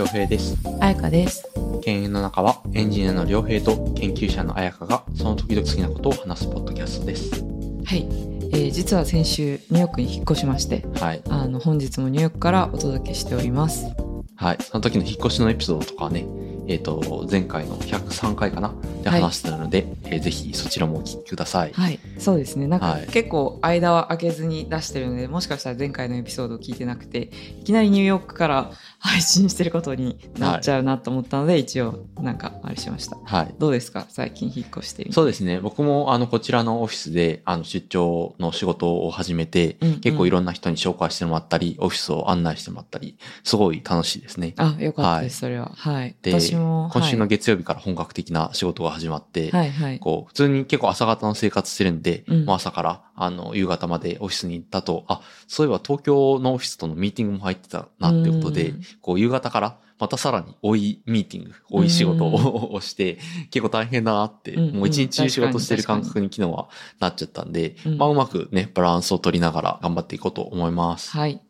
良平です。あやかです。犬猿の中はエンジニアの良平と研究者の彩香がその時々好きなことを話すポッドキャストです。はい、えー実は先週ニューヨークに引っ越しまして、はい。あの本日もニューヨークからお届けしております。はい。その時の引っ越しのエピソードとかはね、えっ、と、前回の103回かな？ではい話してたので、えーぜひそちらもお聞きください。はい、そうですね。なんか、はい結構間は空けずに出してるので、もしかしたら前回のエピソードを聞いてなくて、いきなりニューヨークから配信してることになっちゃうなと思ったので、一応なんかあれしました。はい。どうですか？最近引っ越して。そうですね。僕もあのこちらのオフィスであの出張の仕事を始めて、うんうん結構いろんな人に紹介してもらったり、オフィスを案内してもらったり、すごい楽しいですね。あ、よかったです、それは。はい。で、私も、今週のはい、月曜日から本格的な仕事が始まって、はいはい。こう、普通に結構朝方の生活してるんで、うんもう朝から、あの、夕方までオフィスに行ったと、あ、そういえば東京のオフィスとのミーティングも入ってたなってことで、うんこう、夕方から、またさらに追いミーティング、追い仕事ををして、結構大変だなって、うんもう一日中仕事してる感覚に昨日はなっちゃったんで、うんまあ、うまくね、バランスを取りながら頑張っていこうと思います。はい。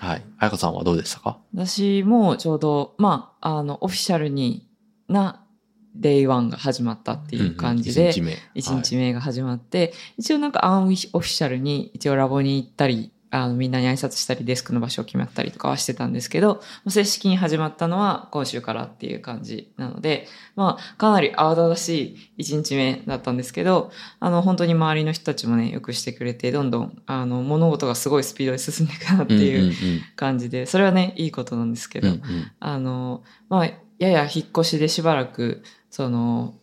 はい。彩香さんはどうでしたか？私もちょうど、まあ、あの、 official にな、 day one が始まったっていう感じで、一日目。1日目が始まって、一応なんか unofficial に一応ラボに行ったり、あのみんなに挨拶したりデスクの場所を決まったりとかはしてたんですけど、正式に始まったのは今週からっていう感じなので、まあかなり慌ただしい1日目だったんですけど、あの本当に周りの人たちもね、よくしてくれて、どんどんあの物事がすごいスピードで進んでいくなっていう感じで、それはね、いいことなんですけど、うんうん。あの、まあ、やや引っ越しでしばらく、その、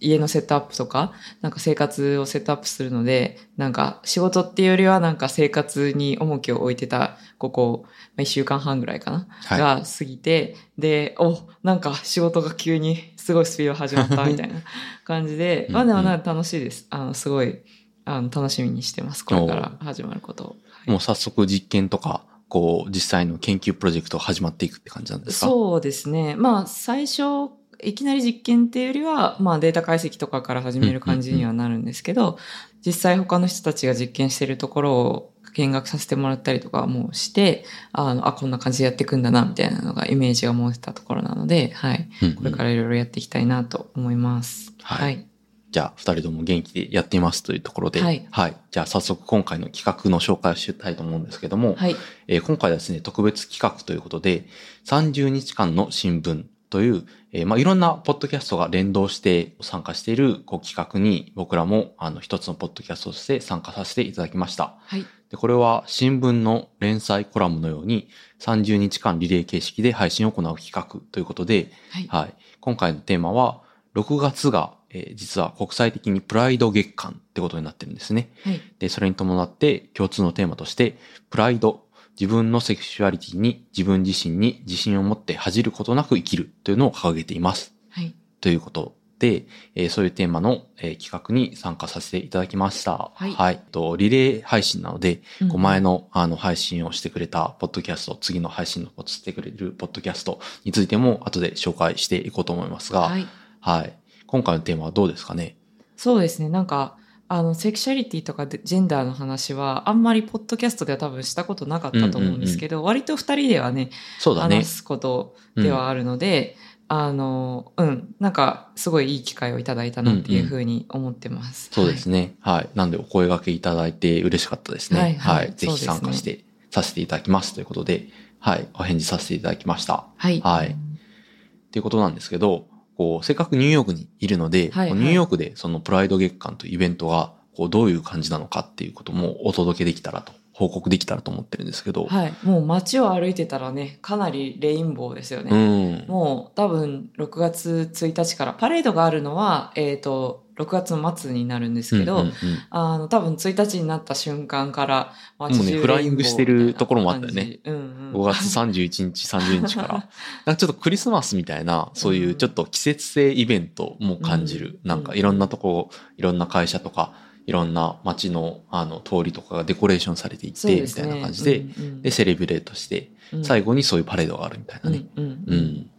家のセットアップとか、なんか生活をセットアップするので、なんか仕事っていうよりはなんか生活に重きを置いてた、ここ、まあ、1週間半ぐらいかな、はいが過ぎて、で、お、なんか仕事が急にすごいスピード始まった みたいな感じで、うんまあでもなんか楽しいです。あの、すごい、あの、楽しみにしてます。これから始まることを。はいもう早速実験とか、こう、実際の研究プロジェクトが始まっていくって感じなんですか？そうですね。まあ、最初、いきなり実験っていうよりは、まあ、データ解析とかから始める感じにはなるんですけど、実際他の人たちが実験してるところを見学させてもらったりとかもして、あの、あ、こんな感じでやっていくんだな、みたいなのがイメージが持てたところなので、はい。うんうんこれからいろいろやっていきたいなと思います。はいはい。じゃあ、二人とも元気でやっていますというところで、はいじゃあ、早速今回の企画の紹介をしたいと思うんですけども、はい。えー今回はですね、特別企画ということで、30日間の新聞という、えーまあ、いろんなポッドキャストが連動して参加しているこう企画に僕らもあの一つのポッドキャストとして参加させていただきました。はい。で、これは新聞の連載コラムのように30日間リレー形式で配信を行う企画ということで、はい。はい。今回のテーマは、6月が、えー実は国際的にプライド月間ってことになってるんですね。はい。で、それに伴って共通のテーマとして、プライド、自分のセクシュアリティに自分自身に自信を持って恥じることなく生きるというのを掲げています。はい。ということで、えーそういうテーマの、えー企画に参加させていただきました。はいとリレー配信なので、うん前のあの配信をしてくれたポッドキャスト、次の配信をしてくれるポッドキャストについても後で紹介していこうと思いますが、はい。はい。今回のテーマはどうですかね？そうですね。なんか、あの、セクシャリティとかでジェンダーの話は、あんまりポッドキャストでは多分したことなかったと思うんですけど、割と二人ではね、そうだね話。すことではあるので、あの、うん、なんか、すごいいい機会をいただいたなっていうふうに思ってます。そうですね。はい。なんでお声掛けいただいて嬉しかったですね。ははいいはいぜひ参加して、させていただきますということで、はい。お返事させていただきました。はい。はい。っていうことなんですけど、こう、せっかくニューヨークにいるので、はいはいニューヨークでそのプライド月間というイベントが、こう、どういう感じなのかっていうこともお届けできたらと、報告できたらと思ってるんですけど、はい。もう街を歩いてたらね、かなりレインボーですよね。うん。もう多分6月1日から、パレードがあるのは、えっ、と、6月の末になるんですけど、うんうんうんあの、多分1日になった瞬間から、街もうね中フライングしてるところもあったよね。うんうん。5月31日、30日から。なんかちょっとクリスマスみたいな、そういうちょっと季節性イベントも感じる。うんなんかいろんなとこ、いろんな会社とか、いろんな街のあの通りとかがデコレーションされていって、みたいな感じで、うんうんで、セレブレートして、最後にそういうパレードがあるみたいなね。うんうんううんん。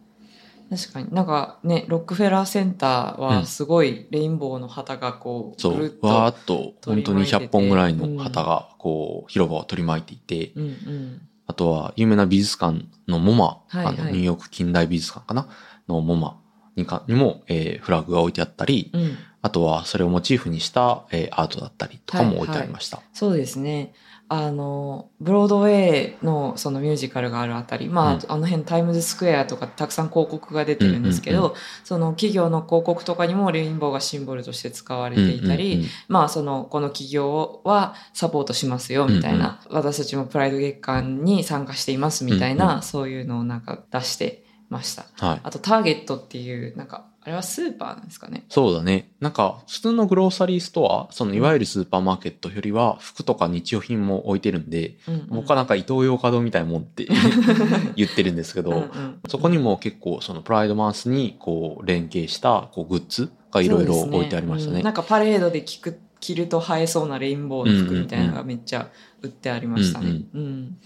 確かに。なんかねロックフェラーセンターはすごいレインボーの旗がこうそうぐるっ、とわーっと、本当に取り巻いてて100本ぐらいの旗が、こう、広場を取り巻いていて、うんうん。あとは有名な美術館のモマ、はいはい。あのニューヨーク近代美術館かなのモマにかにも、えーフラッグが置いてあったり、うん。あとはそれをモチーフにした、えーアートだったりとかも置いてありました。そうですね。あの、ブロードウェイのそのミュージカルがあるあたり、まあ、うん。あの辺タイムズスクエアとかたくさん広告が出てるんですけど、うんうんその企業の広告とかにもレインボーがシンボルとして使われていたり、うんうんうんまあその、この企業はサポートしますよみたいな、私たちもプライド月間に参加していますみたいな、うんうん。そういうのをなんか出してました。はい。あとターゲットっていう、なんか、あれはスーパーなんですかね。そうだね。なんか、普通のグローサリーストア、そのいわゆるスーパーマーケットよりは、服とか日用品も置いてるんで、うんうん僕はなんかイトーヨーカドーみたいなもんって 言ってるんですけど、うんうんそこにも結構そのプライドマンスにこう連携したこうグッズがいろいろ置いてありましたね。うんなんかパレードで着く着ると映えそうなレインボーの服みたいなのがめっちゃ売ってありましたね。うん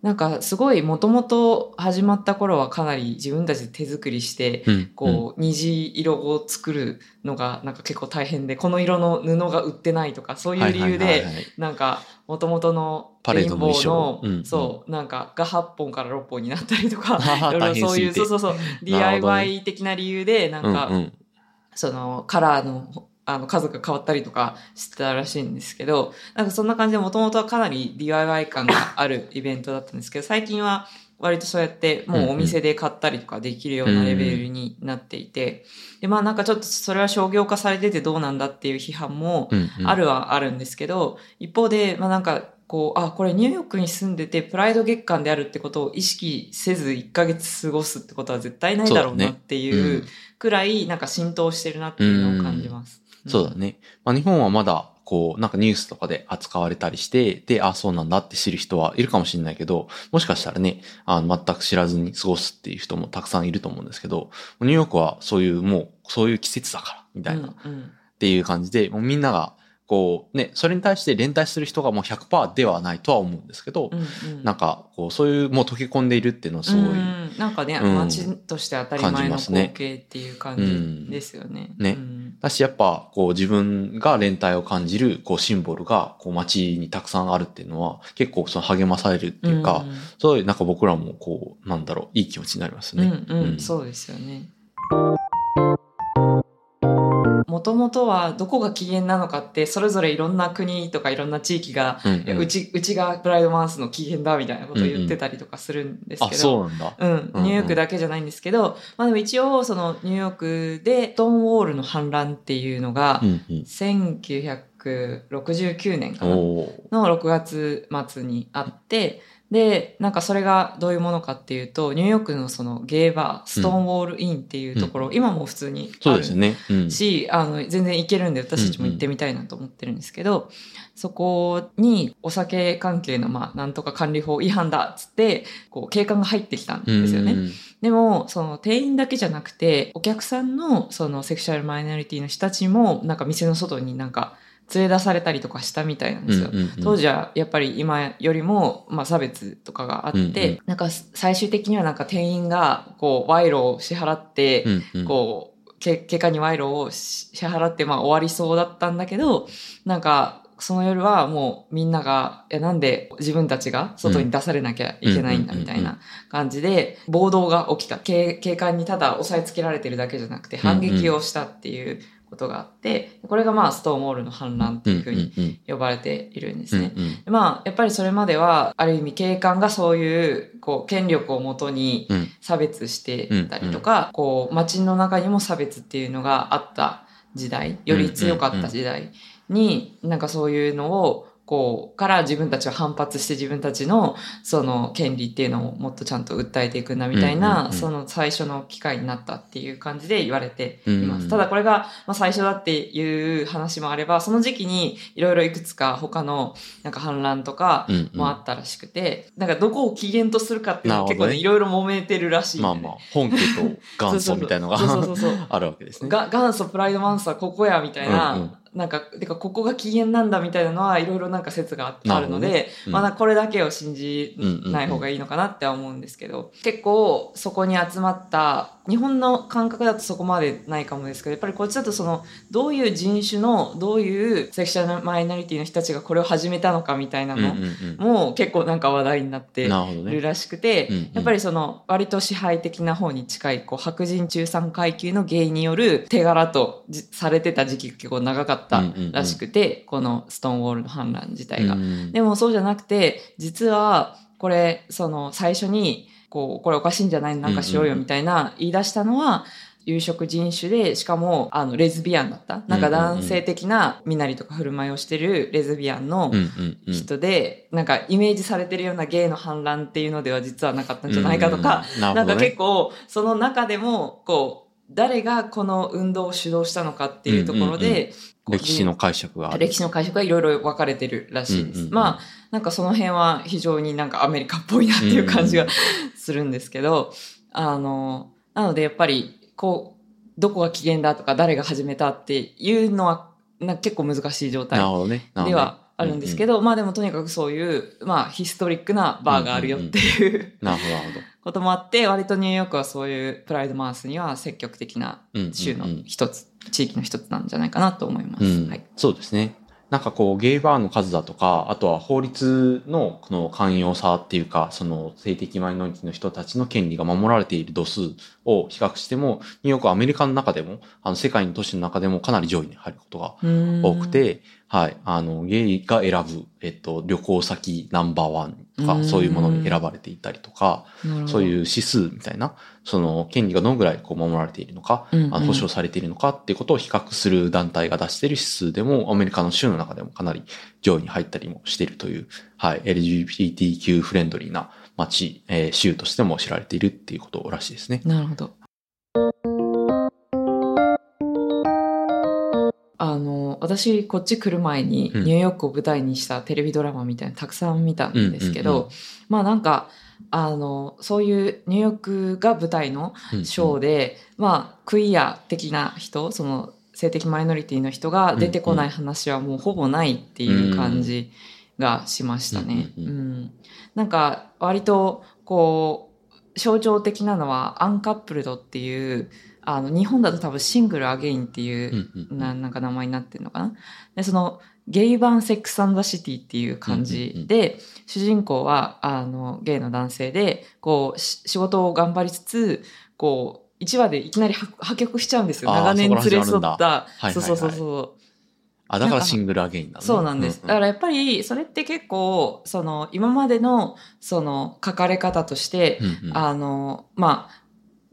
なんかすごいもともと始まった頃はかなり自分たちで手作りして、うんこう虹色を作るのがなんか結構大変でこの色の布が売ってないとかそういう理由でなんかもともとのパレインボーのそうなんかが8本から6本になったりとか いろいろそういうそうそうそう DIY 的な理由でなんか、そのカラーのあの数が変わったりとかしてたらしいんですけど、なんかそんな感じでもともとはかなり DIY 感があるイベントだったんですけど、最近は割とそうやってもうお店で買ったりとかできるようなレベルになっていて、で、まあなんかちょっとそれは商業化されててどうなんだっていう批判もあるはあるんですけど、一方で、まあなんか、こう、あ、これニューヨークに住んでて、プライド月間であるってことを意識せず1ヶ月過ごすってことは絶対ないだろうなっていうくらい、なんか浸透してるなっていうのを感じます。そうだね。まあ、日本はまだ、こう、なんかニュースとかで扱われたりして、で、あ、そうなんだって知る人はいるかもしれないけど、もしかしたらね、あの、全く知らずに過ごすっていう人もたくさんいると思うんですけど、ニューヨークはそういう、もう、そういう季節だから、みたいな、っうんうんていう感じで、もうみんなが、こう、ね、それに対して連帯する人がもう100%ではないとは思うんですけど、うんうん。なんか、こう、そういう、もう溶け込んでいるっていうのはすごい、うん。なんかね、うん。街として当たり前の光景っていう感じですよね。うん。ね。うん。だし、やっぱ、こう、自分が連帯を感じる、こう、シンボルが、こう、街にたくさんあるっていうのは、結構、その、励まされるっていうか、そういう、なんか僕らも、こう、なんだろう、いい気持ちになりますうんね。うん。うん、そうですよね。もともとはどこが起源なのかってそれぞれいろんな国とかいろんな地域が、うんうんうちうちがプライドマンスの起源だみたいなことを言ってたりとかするんですあ、けど、そうなんだ。うん、うんうんニューヨークだけじゃないんですけど、まあでも一応そのニューヨークでストーンウォールの反乱っていうのが、うんうん。1969年かなの6月末にあって、で、なんかそれがどういうものかっていうと、ニューヨークのそのゲーバー、ストーンウォールインっていうところ、うん今も普通にあるそうですよね。うん。し、あの、全然行けるんで私たちも行ってみたいなと思ってるんですけど、そこにお酒関係の、まあ、なんとか管理法違反だっつって、こう、警官が入ってきたんですよね。うんでも、その店員だけじゃなくて、お客さんのそのセクシュアルマイノリティの人たちも、なんか店の外になんか連れ出されたりとかしたみたいなんですよ。当時はやっぱり今よりも、まあ、差別とかがあって、うんうん。なんか最終的にはなんか店員がこう賄賂を支払って、うんうん。こうけ結果に賄賂をし支払ってまあ終わりそうだったんだけどなんかその夜はもうみんなが、いやなんで自分たちが外に出されなきゃいけないんだうんみたいな感じで暴動が起きた。警警官にただ押さえつけられてるだけじゃなくて反撃をしたっていうことがあって、これがまあストーンウォールの反乱っていうふうにに。呼ばれているんですね。うんうんまあ、やっぱりそれまでは、ある意味警官がそういう、こう、権力をもとにうん差別してたりとか、こう、街の中にも差別っていうのがあった時代、より強かった時代に、なんかそういうのを、こう、から自分たちは反発して自分たちの、その、権利っていうのをもっとちゃんと訴えていくんだみたいうんうんな、うん。その最初の機会になったっていう感じで言われています。うんただこれが、まあ、最初だっていう話もあれば、その時期にいろいろいくつか他のなんか反乱とかもあったらしくて、なんかどこを起源とするかっていうのは結構ね、いろいろ揉めてるらしいまあまあ、本家と元祖みたいのが あるわけですね。が元祖プライドマンスはここやみたいな、うんうんなんか、てかここが起源なんだみたいなのはいろいろなんか説があなるので、うん。まあこれだけを信じない方がいいのかなって思うんですけど、結構そこに集まった、日本の感覚だとそこまでないかもですけど、やっぱりこっちだとその、どういう人種の、どういうセクシャルマイノリティの人たちがこれを始めたのかみたいなのも結構なんか話題になってなるらしくて、うんうん。やっぱりその割と支配的な方に近いこう白人中産階級のゲイによる手柄とじされてた時期が結構長かったらしくて、このストーンウォールの反乱自体が。うんでもそうじゃなくて実はこれその最初にこうこれおかしいんじゃないなんかしようよみたいな言い出したのは、有色人種で、しかも、あの、レズビアンだった。なんか男性的な身なりとか振る舞いをしてるレズビアンの人で、なんかイメージされてるようなゲイの反乱っていうのでは実はなかったんじゃないかとか、うんなんか結構、その中でも、こう、誰がこの運動を主導したのかっていうところで、こう歴史の解釈が。歴史の解釈がいろいろ分かれてるらしいです。うんうんうん。まあ、なんかその辺は非常になんかアメリカっぽいなっていう感じがするんですけど、あの、なのでやっぱり、こう、どこが起源だとか誰が始めたっていうのは、な結構難しい状態ではあるんですけど、まあでもとにかくそういう、まあヒストリックなバーがあるよっていう、なるほど、なるほど。こともあって、割とニューヨークはそういうプライドマウスには積極的な州の一つ、地域の一つなんじゃないかなと思います。うんはい。そうですね。なんかこう、ゲイバーの数だとか、あとは法律のこの寛容さっていうか、その性的マイノリティの人たちの権利が守られている度数を比較しても、ニューヨークはアメリカの中でも、あの世界の都市の中でもかなり上位に入ることが多くて、はい、あの、ゲイが選ぶ、えっと、旅行先ナンバーワンとか、うん。そういうものに選ばれていたりとか、そういうう指数みたいな、その権利がどのぐらいこう守られているのか、んうん。あの保障されているのかっていうことを比較する団体が出している指数でも、アメリカの州の中でもかなり上位に入ったりもしているという、はい、LGBTQ フレンドリーな街、えー州としても知られているっていうことらしいですね。なるほど。あの、私、こっち来る前に、うん。ニューヨークを舞台にしたテレビドラマみたいなのたくさん見たんですけど、うんうんうん。まあなんか、あの、そういうニューヨークが舞台のショーで、まあ、クイア的な人、その、性的マイノリティの人が出てこない話はもうほぼないっていう感じがしましたね。ううんん。なんか、割と、こう、象徴的なのは、アンカップルドっていう、あの、日本だと多分シングルアゲインっていうう、んうんななんか名前になってるのかな。で、その、ゲイ版セックスザシティっていう感じで、主人公は、あの、ゲイの男性で、こう、し仕事を頑張りつつ、こう、1話でいきなり破破局しちゃうんですよ。長年連れ添った。はいはいそうそうそうそう。あ、だからシングルアゲインなのねそうなんです。だからやっぱり、それって結構、その、今までの、その、書かれ方として、うんうんあの、まあ、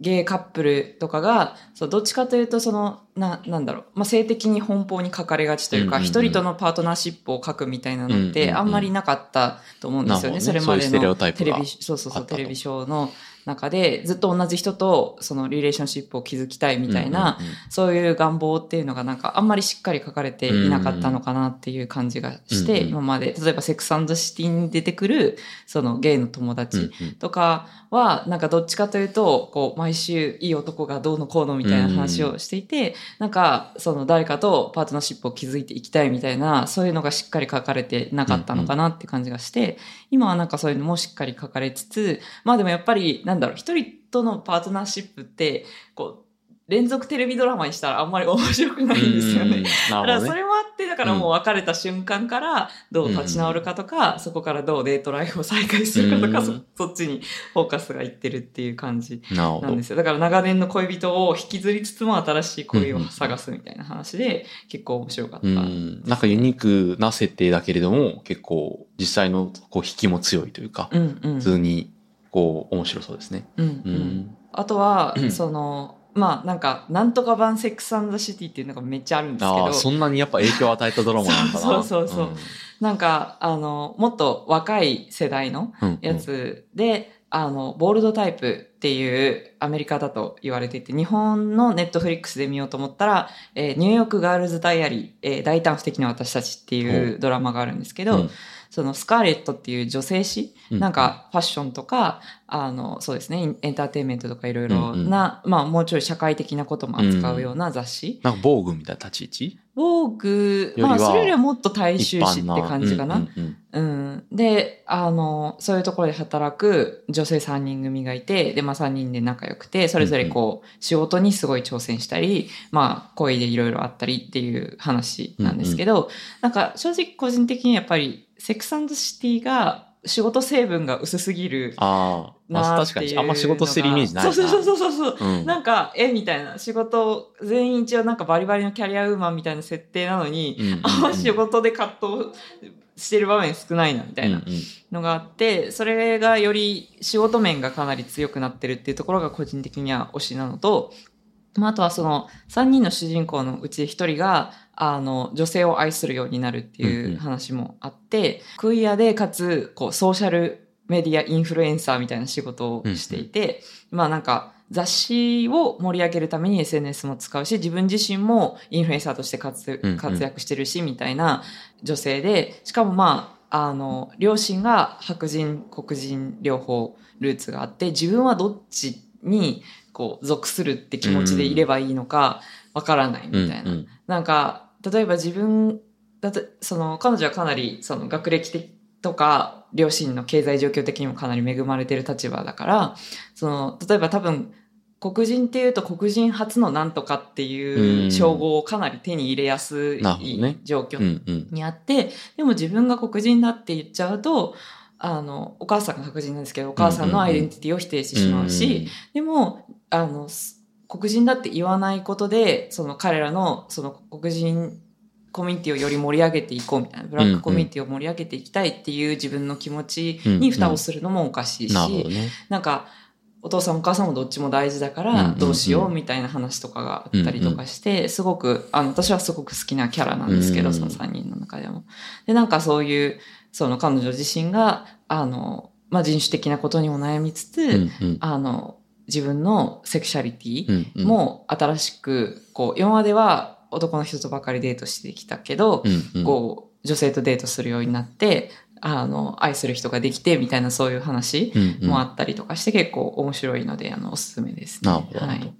ゲイカップルとかが、そう、どっちかというと、その、な、なんだろう、まあ、性的に奔放に書かれがちというか、一、人とのパートナーシップを書くみたいなのって、うんあんまりなかったと思うんですよね。それまでのテレビ、そうそうそう、テレビショーの中で、ずっと同じ人と、そのリレーションシップを築きたいみたいな、そういう願望っていうのがなんかあんまりしっかり書かれていなかったのかなっていう感じがして、今まで、例えばセックスザシティに出てくる、そのゲイの友達とかは、なんかどっちかというと、こう、毎週いい男がどうのこうのみたいな話をしていて、なんか、その誰かとパートナーシップを築いていきたいみたいな、そういうのがしっかり書かれてなかったのかなって感じがして、今はなんかそういうのもしっかり書かれつつ、まあでもやっぱり、なんだろう、一人とのパートナーシップって、こう、連続テレビドラマにしたらあんまり面白くないんですよね。うんうんだ。からそれもあって、だからもう別れた瞬間からどう立ち直るかとか、そこからどうデートライフを再開するかとか、うんそそっちにフォーカスがいってるっていう感じなんで。すよ。だから長年の恋人を引きずりつつも新しい恋を探すみたいな話で、結構面白かった。うん。なんかユニークな設定だけれども、結構実際のこう引きも強いというか、うんうん普通にこう面白そうですね。うんううんん。あとはう、んその、まあなんか、なんとか版セックスザシティっていうのがめっちゃあるんですけどああ、、そんなにやっぱ影響を与えたドラマなんだな。そうそうそうなんか、あの、もっと若い世代のうん。うんや。つで、あの、ボールドタイプっていうアメリカだと言われていて、日本のネットフリックスで見ようと思ったら、えーニューヨークガールズダイアリー、えー大胆不敵な私たちっていうドラマがあるんですけど、うんそのスカーレットっていう女性誌、うんなんかファッションとか、あの、そうですね、エンターテインメントとかいろいろな、まあもうちょい社会的なことも扱うような雑誌。なんか防具みたいな立ち位置？ボーグ、よりはまあ、それよりはもっと大衆一誌って。感じかな。うんうんうん。で、あの、そういうところで働く女性3人組がいて、で、まあ3人で仲良くて、それぞれこう、仕事にすごい挑戦したり、まあ恋でいろいろあったりっていう話なんですけど、なんか正直個人的にやっぱり、セックスシティが仕事成分が薄すぎるああ、まあ、なっていう確かに。あんま仕事してるイメージないな。そうそうそうそうそう。うんなんか、えみたいな。仕事、全員一応なんかバリバリのキャリアウーマンみたいな設定なのに、うんうんうんあんま仕事で葛藤してる場面少ないな、みたいなうんうんのがあって、それがより仕事面がかなり強くなってるっていうところが個人的には推しなのと、まあ、あとはその3人の主人公のうち1人が、あの、女性を愛するようになるってうんいううん話もあって、クイアでかつ、こう、ソーシャルメディアインフルエンサーみたいな仕事をしていて、まあなんか、雑誌を盛り上げるために SNS も使うし、自分自身もインフルエンサーとして活躍してるし、みたいな女性で、しかもまあ、あの、両親が白人、黒人両方ルーツがあって、自分はどっちにこう属するって気持ちでいればいいのかわからないみたいな。うんうん。なんか、例えば自分だと、その、彼女はかなり、その、学歴的とか、両親の経済状況的にもかなり恵まれてる立場だから、その、例えば多分、黒人っていうと黒人初のなんとかっていう称号をかなり手に入れやすいなるほどね。状況うんうん。にあって、でも自分が黒人だって言っちゃうと、あの、お母さんが白人なんですけど、お母さんのアイデンティティを否定してしまうし、でも、あの、す黒人だって言わないことで、その彼らの、その黒人コミュニティをより盛り上げていこうみたいな、ブラックコミュニティを盛り上げていきたいっていう自分の気持ちに蓋をするのもおかしいし、な。なんか、お父さんもお母さんもどっちも大事だからどうしようみたいな話とかがあったりとかして、すごく、あの、私はすごく好きなキャラなんですけど、その3人の中でも。で、なんかそういう、その彼女自身が、あの、まあ、人種的なことにも悩みつつ、あの、自分のセクシャリティも新しく、こう、今までは男の人とばかりデートしてきたけど、こう、女性とデートするようになって、あの、愛する人ができて、みたいなそういう話もあったりとかして、結構面白いので、あの、おすすめですね。なるほど。はい。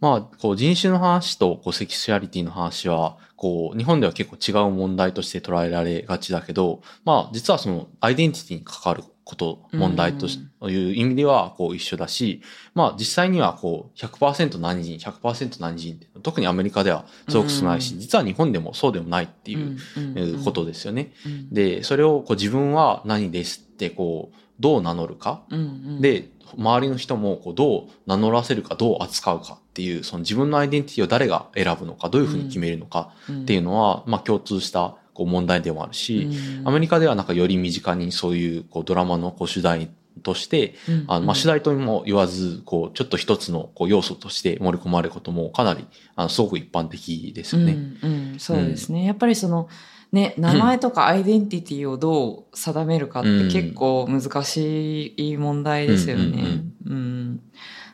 まあ、こう人種の話とこうセクシュアリティの話は、こう日本では結構違う問題として捉えられがちだけど、まあ実はそのアイデンティティに関わること、問題としという意味ではこう一緒だし、まあ実際にはこう100%何人、100%何人って、特にアメリカではすごく少ないし、うん。実は日本でもそうでもないっていうことですよね。うん。で、それをこう自分は何ですってこう、どう名乗るかで、周りの人もこうどう名乗らせるか、どう扱うかっていう、その自分のアイデンティティを誰が選ぶのか、どういうふうに決めるのかっていうのは、まあ共通したこう問題でもあるし、アメリカではなんかより身近にそういうこうドラマのこう主題として、あのまあ主題とも言わず、こうちょっと一つのこう要素として盛り込まれることもかなり、あのすごく一般的ですよね。うんうん、そうですね。やっぱりその、ね、名前とかアイデンティティをどう定めるかって結構難しい問題ですよね。うん。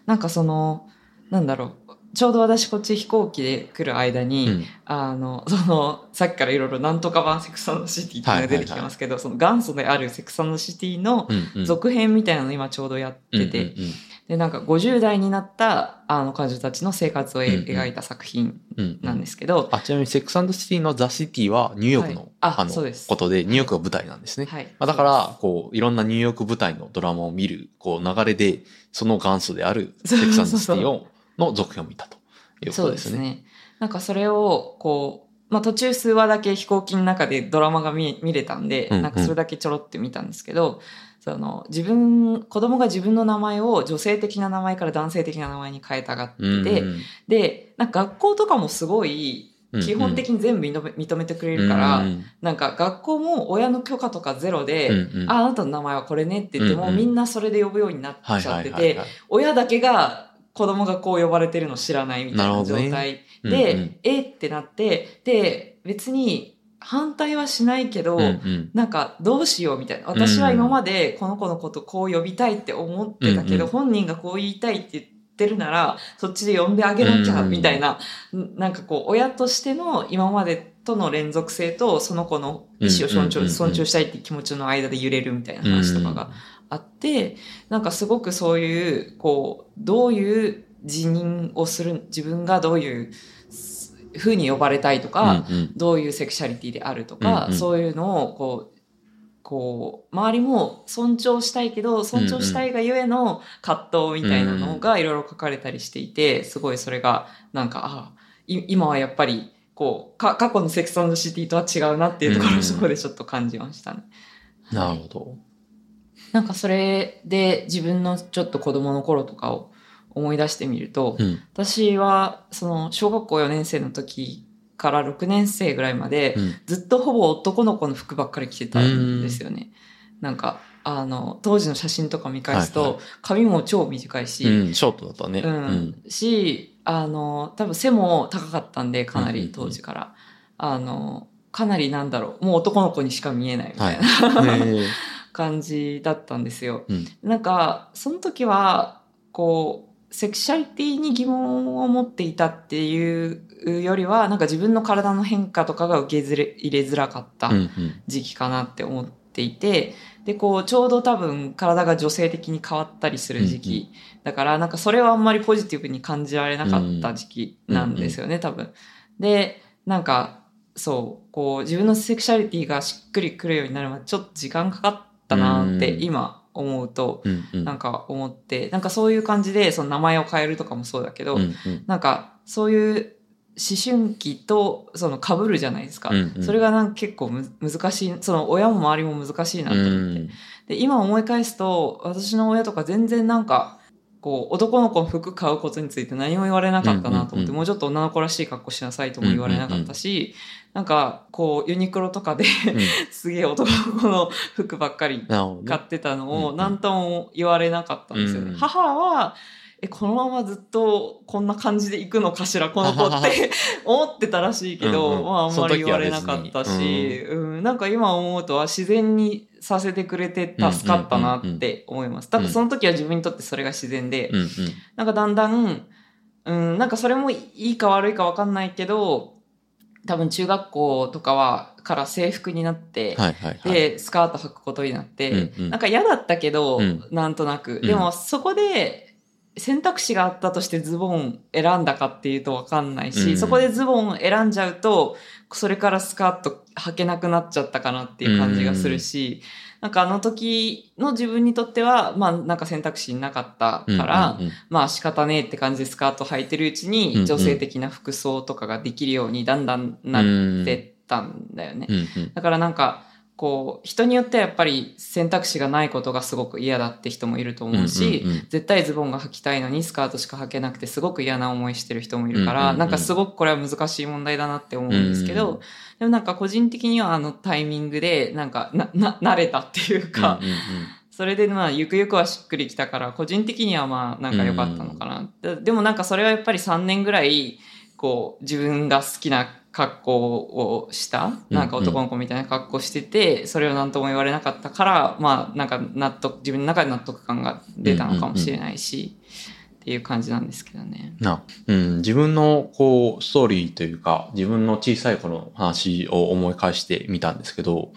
なんかその、なんだろう。ちょうど私こっち飛行機で来る間に、うん。あの、その、さっきからいろいろなんとか版セクサンドシティっていうのが出てきてますけど、その元祖であるセクサンドシティのうんうん。続編みたいなの今ちょうどやってて、うんうん。で、なんか50代になったあの彼女たちの生活をえうんうん描いた作品うんうんなんですけど、あちなみにセックスシティのザ・シティはニューヨークの,、はいああのことで、ニューヨークが舞台なんですね。はい。まあ、だから、こう、いろんなニューヨーク舞台のドラマを見る、こう、流れで、その元祖であるセックスシティを、の続編を見たというこそうでとですすね。ね。なんかそれを、こう、まあ途中数話だけ飛行機の中でドラマが見見れたんで、うんうんなんかそれだけちょろって見たんですけど、その、自分、子供が自分の名前を女性的な名前から男性的な名前に変えたがってうんて、うんで、なんか学校とかもすごい、うん基本的に全部認めてくれるから、うんなんか学校も親の許可とかゼロで、うんうんあ、あなたの名前はこれねって言っても、うんうんみんなそれで呼ぶようになっはいちゃってて。親だけが子供がこう呼ばれてるの知らないみたいななるほどね。状態。うんで、うん。えってなって、で、別に反対はしないけど、うんうん。なんかどうしようみたいな。私は今までこの子のことこう呼びたいって思ってたけど、うんうん。本人がこう言いたいって言ってるなら、そっちで呼んであげなきゃ、うんうん。みたいな、んなんかこう、親としての今までとの連続性と、その子の意思を尊重,、したいって気持ちの間で揺れるみたいな話とかがあって、なんかすごくそういう、こう、どういう辞任をする、自分がどういうふうに呼ばれたいとか、うんうんどういうセクシャリティであるとか、うんうんそういうのをこうこう周りも尊重したいけど尊重したいがゆえの葛藤みたいなのがいろいろ書かれたりしていてすごいそれがなんかあい今はやっぱりこうか過去のセクサンドシティとは違うなっていうところうんをそこでちょっと感じましたね。なるほど。なんかそれで自分のちょっと子供の頃とかを思い出してみると、うん。私はその小学校4年生の時から6年生ぐらいまでうんずっとほぼ男の子の服ばっかり着てたんですよね。なんかあの当時の写真とか見返すと、はいは髪も超短いし、うん、ショートだったね。うんしあの多分背も高かったんでかなり当時から、あのかなりなんだろうもう男の子にしか見えないみたいな、はい。感じだったんですよ。うんなんかその時はこうセクシャリティに疑問を持っていたっていうよりはなんか自分の体の変化とかが受け入れづらかったうんうん時期かなって思っていて、でこうちょうど多分体が女性的に変わったりする時期、だからなんかそれはあんまりポジティブに感じられなかった時期なんですよね、多分。でなんかそうこう自分のセクシャリティがしっくりくるようになるまでちょっと時間かかったなってうん。今思うとなんか思ってなんかそういう感じでその名前を変えるとかもそうだけど、なんかそういう思春期とその被るじゃないですか、うんうん。それがなんか結構む難しいその親も周りも難しいなと思って、うん。で今思い返すと私の親とか全然なんかこう男の子の服買うことについて何も言われなかったなと思って、もうちょっと女の子らしい格好しなさいとも言われなかったし、なんかこうユニクロとかでうん。すげえ男の服ばっかり買ってたのうんうん。を何とも言われなかったんですよね。うん。母はえこのままずっとこんな感じで行くのかしらこの子って 思ってたらしいけど、うんうん。まああんまり言われなかったそのし、うん、なんか今思うとは自然にさせてくれて助かったなって思います。多分その時は自分にとってそれが自然で、うんうん。なんかだんだん、うん、なんかそれもいいか悪いかわかんないけど、多分中学校とかは、から制服になって、はいはいはい。で、スカート履くことになって、うんうん。なんか嫌だったけど、うん。なんとなく。うん。でもそこで選択肢があったとしてズボン選んだかっていうとわかんないし、うん。そこでズボン選んじゃうと、それからスカート履けなくなっちゃったかなっていう感じがするし、なんかあの時の自分にとっては、まあなんか選択肢なかったから、うんうんうん。まあ仕方ねえって感じでスカート履いてるうちに女性的な服装とかができるようにだんだんなってったんだよね。うんうん。だからなんか、こう、人によってはやっぱり選択肢がないことがすごく嫌だって人もいると思うし、うんうんうん。絶対ズボンが履きたいのにスカートしか履けなくてすごく嫌な思いしてる人もいるから、うんうんうんなんかすごくこれは難しい問題だなって思うんですけど、うんうんでもなんか個人的にはあのタイミングでなんかな、な、慣れたっていうか、うんうんうん。それでまあゆくゆくはしっくりきたから個人的にはまあなんか良かったのかな、ででもなんかそれはやっぱり3年ぐらいこう自分が好きな格好をしたなんか男の子みたいな格好しててそれを何とも言われなかったからまあなんか納得自分の中で納得感が出たのかもしれないし、っていう感じなんですけどね。な、うん、自分のこうストーリーというか自分の小さい頃の話を思い返してみたんですけど、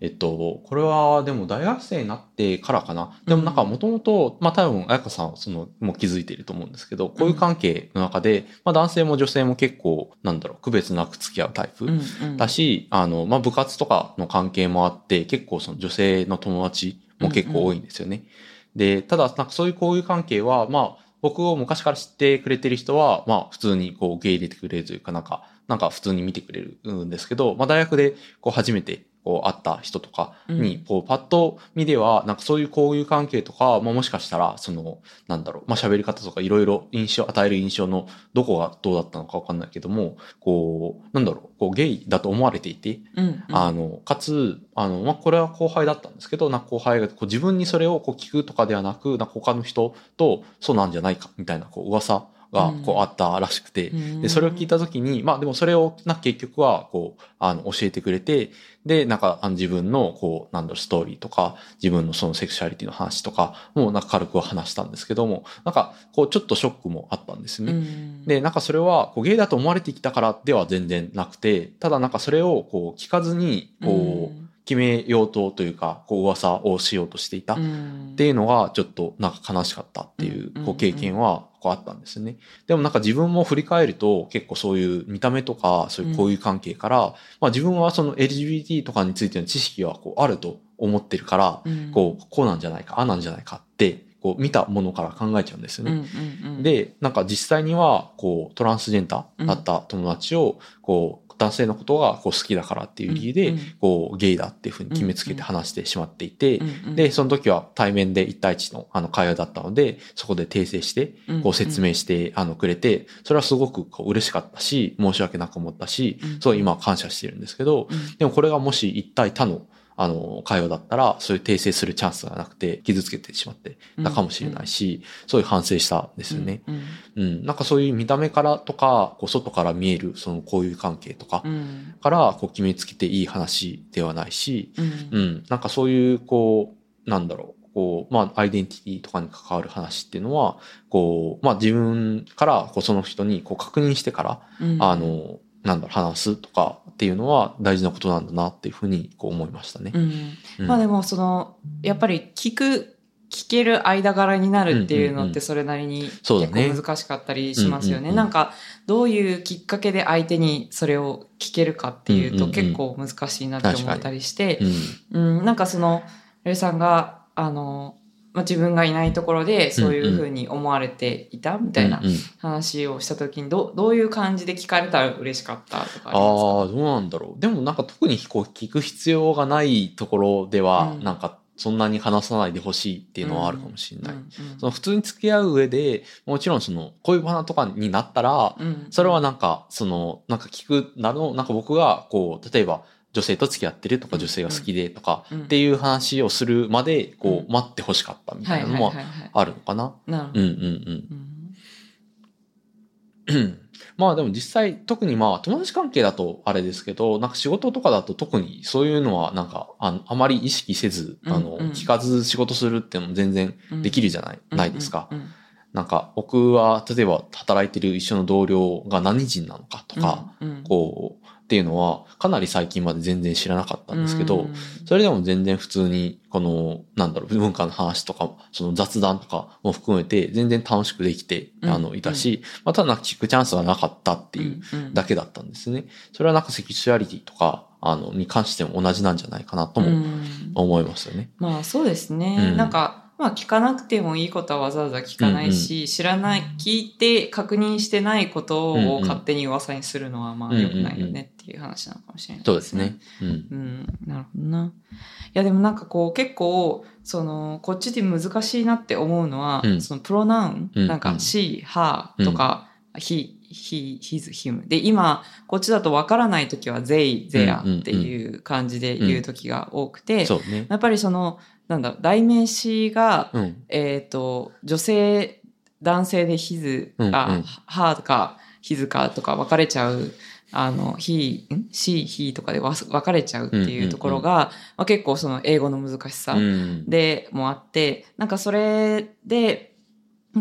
えっと、これはでも大学生になってからかな。でもなんかもともと、まあ多分彩香さんはそのもう気づいていると思うんですけど、こういう関係の中で、まあ男性も女性も結構なんだろう、区別なく付き合うタイプ。だし、あの、まあ、部活とかの関係もあって、結構その女性の友達も結構多いんですよね。で、ただ、なんかそういう交友関係は、まあ、僕を昔から知ってくれてる人は、まあ、普通にこう受け入れてくれるというか、なんか、なんか普通に見てくれるんですけど、まあ、大学でこう初めてこう会った人とかに、うん。こうパッと見では、なんかそういう交友関係とか、まあ、もしかしたら、その、なんだろう、まあ、喋り方とかいろいろ印象、与える印象のどこがどうだったのかわかんないけども、こう、なんだろう、こうゲイだと思われていて、うんうん。あの、かつ、あの、まあ、これは後輩だったんですけど、なんか後輩がこう自分にそれをこう聞くとかではなく、なんか他の人とそうなんじゃないかみたいなこう噂がこうあったらしくて、で、それを聞いたときに、まあでもそれをな結局はこう、あの、教えてくれて、で、なんかあの自分のこう、なんだろう、ストーリーとか、自分のそのセクシュアリティの話とか、もうなんか軽くは話したんですけども、なんかこう、ちょっとショックもあったんですね。うん。で、なんかそれは、こう、ゲイだと思われてきたからでは全然なくて、ただなんかそれを、こう、聞かずに、こう、決めようとというか、こう噂をしようとしていた。っっていうのがちょっとなんか悲しかったっていううんこう経験はこうあったんですね。でもなんか自分も振り返ると結構そういう見た目とかそういう交友関係から、まあ自分はその LGBT とかについての知識はこうあると思ってるから、こう、こうなんじゃないか、ああなんじゃないかって、こう見たものから考えちゃうんですよね。で、なんか実際には、こう、トランスジェンダーだった友達を、こう、男性のことがこう好きだからっていう理由で、こう、ゲイだっていうふうに決めつけて話してしまっていて、うんで、その時は対面で1対1のあの会話だったので、そこで訂正して、こう説明してあのくれて、それはすごくこう嬉しかったし、申し訳なく思ったしうん、そう今は感謝してるんですけど、でもこれがもし一対他のあの会話だったら、そういう訂正するチャンスがなくて、傷つけてしまってたかもしれないし、そういう反省したんですよね。うんうん。なんかそういう見た目からとか、こう外から見えるその交友関係とかうんからこう決めつけていい話ではないし、うんうん。なんかそういう、こう、なんだろう。こう、まあ、アイデンティティとかに関わる話っていうのは、こう、まあ、自分から、こう、その人に、こう、確認してから、うんあの、なんだろう、話すとかっていうのは大事なことなんだなっていうふうに、こう、思いましたね。うん。うん。まあでもそのやっぱり聞く聞ける間柄になるっていうのってそれなりに結構難しかったりしますよね。なんかどういうきっかけで相手にそれを聞けるかっていうと結構難しいなって思ったりして。う、ん。うん、なんかそのレイさんがあの、まあ、自分がいないところでそういうふうに思われていたみたいな話をした時にどどういう感じで聞かれたら嬉しかったとかあああ、どうなんだろう。でもなんか特にこう聞く必要がないところでは、うん。なんかそんなに話さないでほしいっていうのはあるかもしれない。普通に付き合う上で、もちろんその恋バナとかになったら、うんそれはなんか、その、なんか聞くなの、なんか僕が、こう、例えば、女性と付き合ってるとか、うん女性が好きでとか、うんっていう話をするまで、こうう、待ってほしかったみたはいいなのははいはいはい。あるのかな？うんうんうん。まあでも実際、特にまあ友達関係だとあれですけど、なんか仕事とかだと特にそういうのはなんかあのあまり意識せず、あの、聞かず仕事するっていうのも全然できるじゃない、ないですか？なんか僕は例えば働いてる一緒の同僚が何人なのかとか、こう、っていうのはかなり最近まで全然知らなかったんですけど、うん。それでも全然普通に、この、なんだろう、文化の話とか、その雑談とかも含めて、全然楽しくできて、うん。あの、いたし、まあ、ただなんか聞くチャンスがなかったっていううんだけだったんですね。それはなんかセクシュアリティとか、あの、に関しても同じなんじゃないかなともうん。思いますよね。まあそうですね、うん。なんかまあ聞かなくてもいいことはわざわざ聞かないし、知らない聞いて確認してないことうんうんを勝手に噂にするのはまあ良くないよねっていう話なのかもしれないそうですね。うん。うん、なるほどな。いやでもなんかこう結構そのこっちで難しいなって思うのは、うん。そのプロナウン、うんなんかうん she、her とか、he、he、his、him で今こっちだとわからない時は they、their っていう感じで言う時が多くて、そうね。やっぱりそのなんだろう代名詞が、うん。えっ、と女性男性で his、うんうんあ her とか his かとか分かれちゃうあの he、ん？she、he とかで分かれちゃうっていうところが、まあ、結構その英語の難しさうん。でもあって、なんかそれで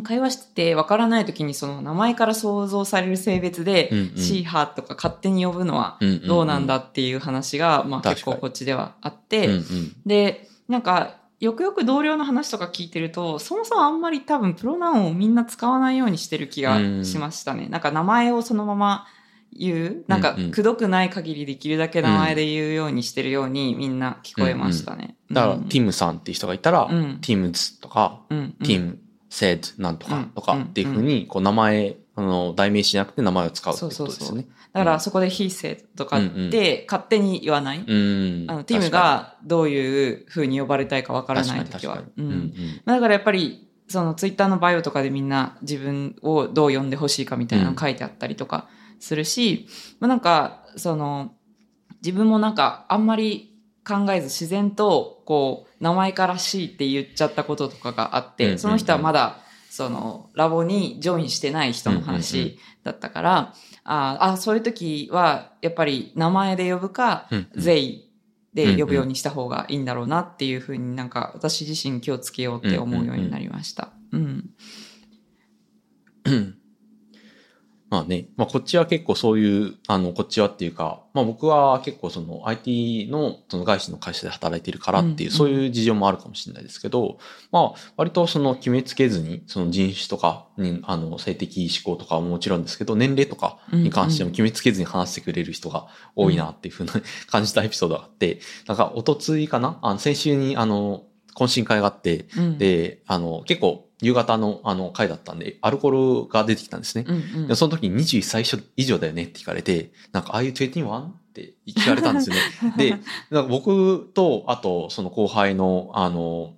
会話してて分からない時にその名前から想像される性別で、うんうん she、her とか勝手に呼ぶのはうんどうなんだっていう話が、まあ結構こっちではあっうんて、うん。で、なんか、よくよく同僚の話とか聞いてると、そもそもあんまり多分プロナウンをみんな使わないようにしてる気がしましたね。なんか名前をそのまま言う。なんかうんうん、くどくない限りできるだけ名前で言うようにしてるようにみんな聞こえましたね。だから、うんティムさんっていう人がいたら、うんティムズとか、うんティム、セッドなんとかとかうんっていうふうに、こう名前、あの、代名詞じゃなくて名前を使うってことそうそうそうですね。だからそこで he said とかって勝手に言わない？うん。あの、ティムがどういう風に呼ばれたいかわからない時は。だからやっぱり、そのツイッターのバイオとかでみんな自分をどう呼んでほしいかみたいなの書いてあったりとかするし、まあなんか、その、自分もなんかあんまり考えず自然と、こう、名前からしいって言っちゃったこととかがあって、うんうんうんその人はまだ、その、ラボにジョインしてない人の話だったから、ああ、そういう時は、やっぱり名前で呼ぶか、うんうんゼイで呼ぶようにした方がいいんだろうなっていうふうになんか私自身気をつけようって思うようになりました。うん。うんまあね、まあこっちは結構そういう、あの、こっちはっていうか、まあ僕は結構その IT のその外資の会社で働いてるからっていう、うんそういう事情もあるかもしれないですけど、まあ割とその決めつけずに、その人種とかに、あの、性的指向とかはもちろんですけど、年齢とかに関しても決めつけずに話してくれる人が多いなっていうふうな感じたエピソードがあって、なんか、おとついかな？あの、先週にあの、懇親会があって、うん、で、あの、結構夕方のあの会だったんで、アルコールが出てきたんですね。うんうんでその時に21歳以上だよねって聞かれて、なんか、ああいう 21? って聞かれたんですよね。で、なんか僕と、あと、その後輩の、あの、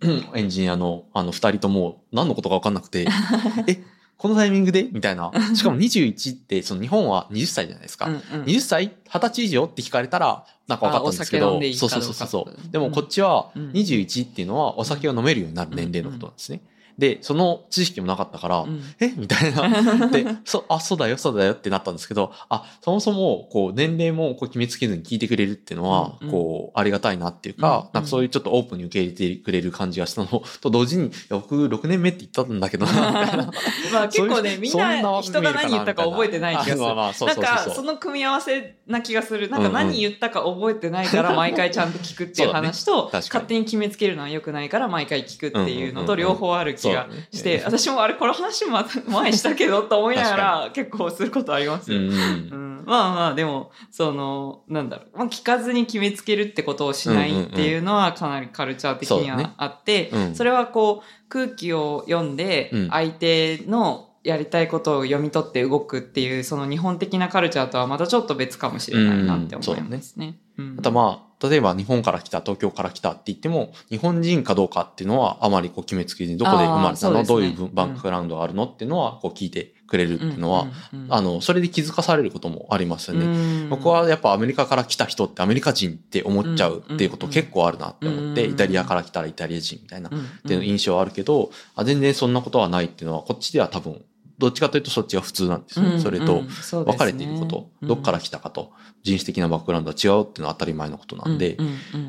エンジニアの、あの、二人とも、何のことか分かんなくて、え、このタイミングで？みたいな。しかも21って、その日本は20歳じゃないですか。うんうん20歳 ?20 歳以上って聞かれたら、なんか分かったんですけどそうそううそうそう。でもこっちはうん21っていうのはお酒を飲めるようになる年齢のことなんですね。で、その知識もなかったから、うん。え？みたいな。で、そ、あ、そうだよ、そうだよってなったんですけど、あ、そもそも、こう、年齢もこう決めつけずに聞いてくれるっていうのは、うんうん。こう、ありがたいなっていうか、うんなんかそういうちょっとオープンに受け入れてくれる感じがしたの。と同時に、僕6年目って言ったんだけどな、みたいな。まあ結構ね、みんそなな人が何言ったか覚えてない気がする。あまあまあ、そうなんそうそう。か、その組み合わせな気がする。なんか何言ったか覚えてないから毎回ちゃんと聞くっていう話と、確かに。勝手に決めつけるのは良くないから毎回聞くっていうのと両方ある気がしそうて、私もあれこの話も前したけどと思いながら結構することありますよ。うんうん。うん、まあまあでもそのなんだろう、まあ、聞かずに決めつけるってことをしないっていうのはかなりカルチャー的にはあって、うん。それはこう空気を読んでうん。相手のやりたいことを読み取って動くっていうその日本的なカルチャーとはまたちょっと別かもしれないなって思いますね。うん。またまあ、例えば日本から来た、東京から来たって言っても、日本人かどうかっていうのはあまりこう決めつけずに、どこで生まれたの、ね。どういうバックグラウンドがあるのっていうのはこう聞いてくれるっていうのは、うんうんうんあの、それで気づかされることもありますよね。うん。僕はやっぱアメリカから来た人ってアメリカ人って思っちゃうっていうこと結構あるなって思って、うんイタリアから来たらイタリア人みたいな、っうん。ていう印象はあるけど、あ全然そんなことはないっていうのは、こっちでは多分、どっちかというとそっちが普通なんですよね。うんそれと分かれていること、どっから来たかと、人種的なバックグラウンドは違うっていうのは当たり前のことなんで、うん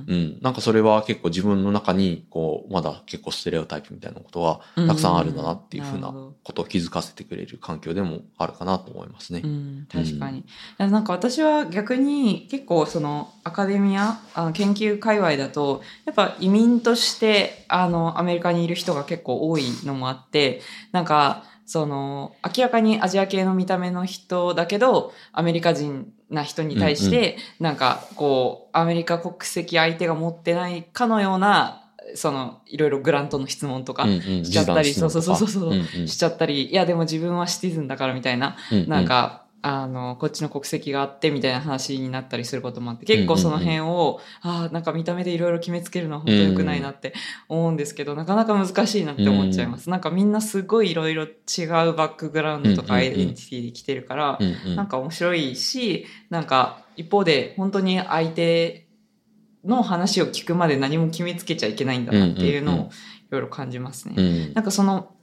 うん。なんかそれは結構自分の中に、こう、まだ結構ステレオタイプみたいなことはたくさんあるんだなっていうふうなことを気づかせてくれる環境でもあるかなと思いますね。う。ん、確かに。なんか私は逆に結構そのアカデミアあの研究界隈だとやっぱ移民としてあのアメリカにいる人が結構多いのもあってなんかその明らかにアジア系の見た目の人だけどアメリカ人な人に対して、なんかこうアメリカ国籍相手が持ってないかのようなそのいろいろグラントの質問とかうんうん。しちゃったり、示談質問とか。そうそうそうそう、うんうん。しちゃったりいやでも自分はシティズンだからみたいなうんうん。なんか、あの、こっちの国籍があってみたいな話になったりすることもあって、結構その辺を、ああ、なんか見た目でいろいろ決めつけるのは本当良くないなって思うんですけど、なかなか難しいなって思っちゃいます。なんかみんなすごいいろいろ違うバックグラウンドとかうんうんうんアイデンティティで来てるから、うんうんなんか面白いし、なんか一方で本当に相手の話を聞くまで何も決めつけちゃいけないんだなっていうのうんうんうをいろいろ感じますね。うん。なんかその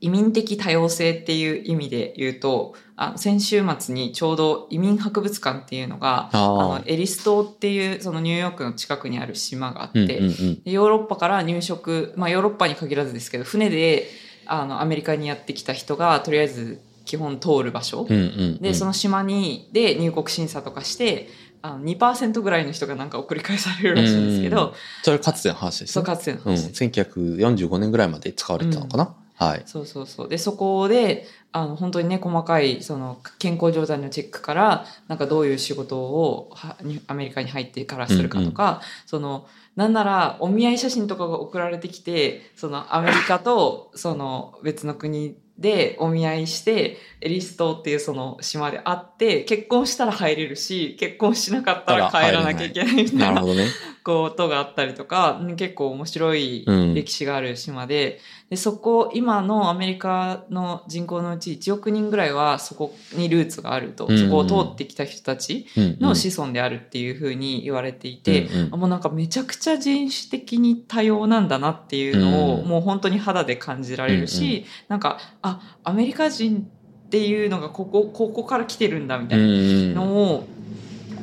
移民的多様性っていう意味で言うと、あの先週末にちょうど移民博物館っていうのが、ああのエリス島っていうそのニューヨークの近くにある島があって、うんうんうん。でヨーロッパから入植、まあヨーロッパに限らずですけど、船であのアメリカにやってきた人がとりあえず基本通る場所。うんうんうん。で、その島に、で入国審査とかして、あの2%ぐらいの人がなんか送り返されるらしいんですけうんど、それかつての話ですそうね。かつてのうん、話です。1945年ぐらいまで使われてたのかな、はい。そうそうそう。で、そこで、あの、本当にね、細かい、その、健康状態のチェックから、なんかどういう仕事をはにアメリカに入ってからするかとか、その、なんなら、お見合い写真とかが送られてきて、その、アメリカと、その、別の国でお見合いして、エリス島っていうその島で会って、結婚したら入れるし、結婚しなかったら帰らなきゃいけないみたいななるほどね。ことがあったりとか、うん結構面白いうん。歴史がある島で、で、そこ、今のアメリカの人口のうち1億人ぐらいはそこにルーツがあると、うんそこを通ってきた人たちうんうん。の子孫であるっていうふうに言われていて、うんうん。あもうなんかめちゃくちゃ人種的に多様なんだなっていうのを、うん。もう本当に肌で感じられるし、うんうなんか、あ、アメリカ人っていうのがここ、ここから来てるんだみたいうんなうん。のを、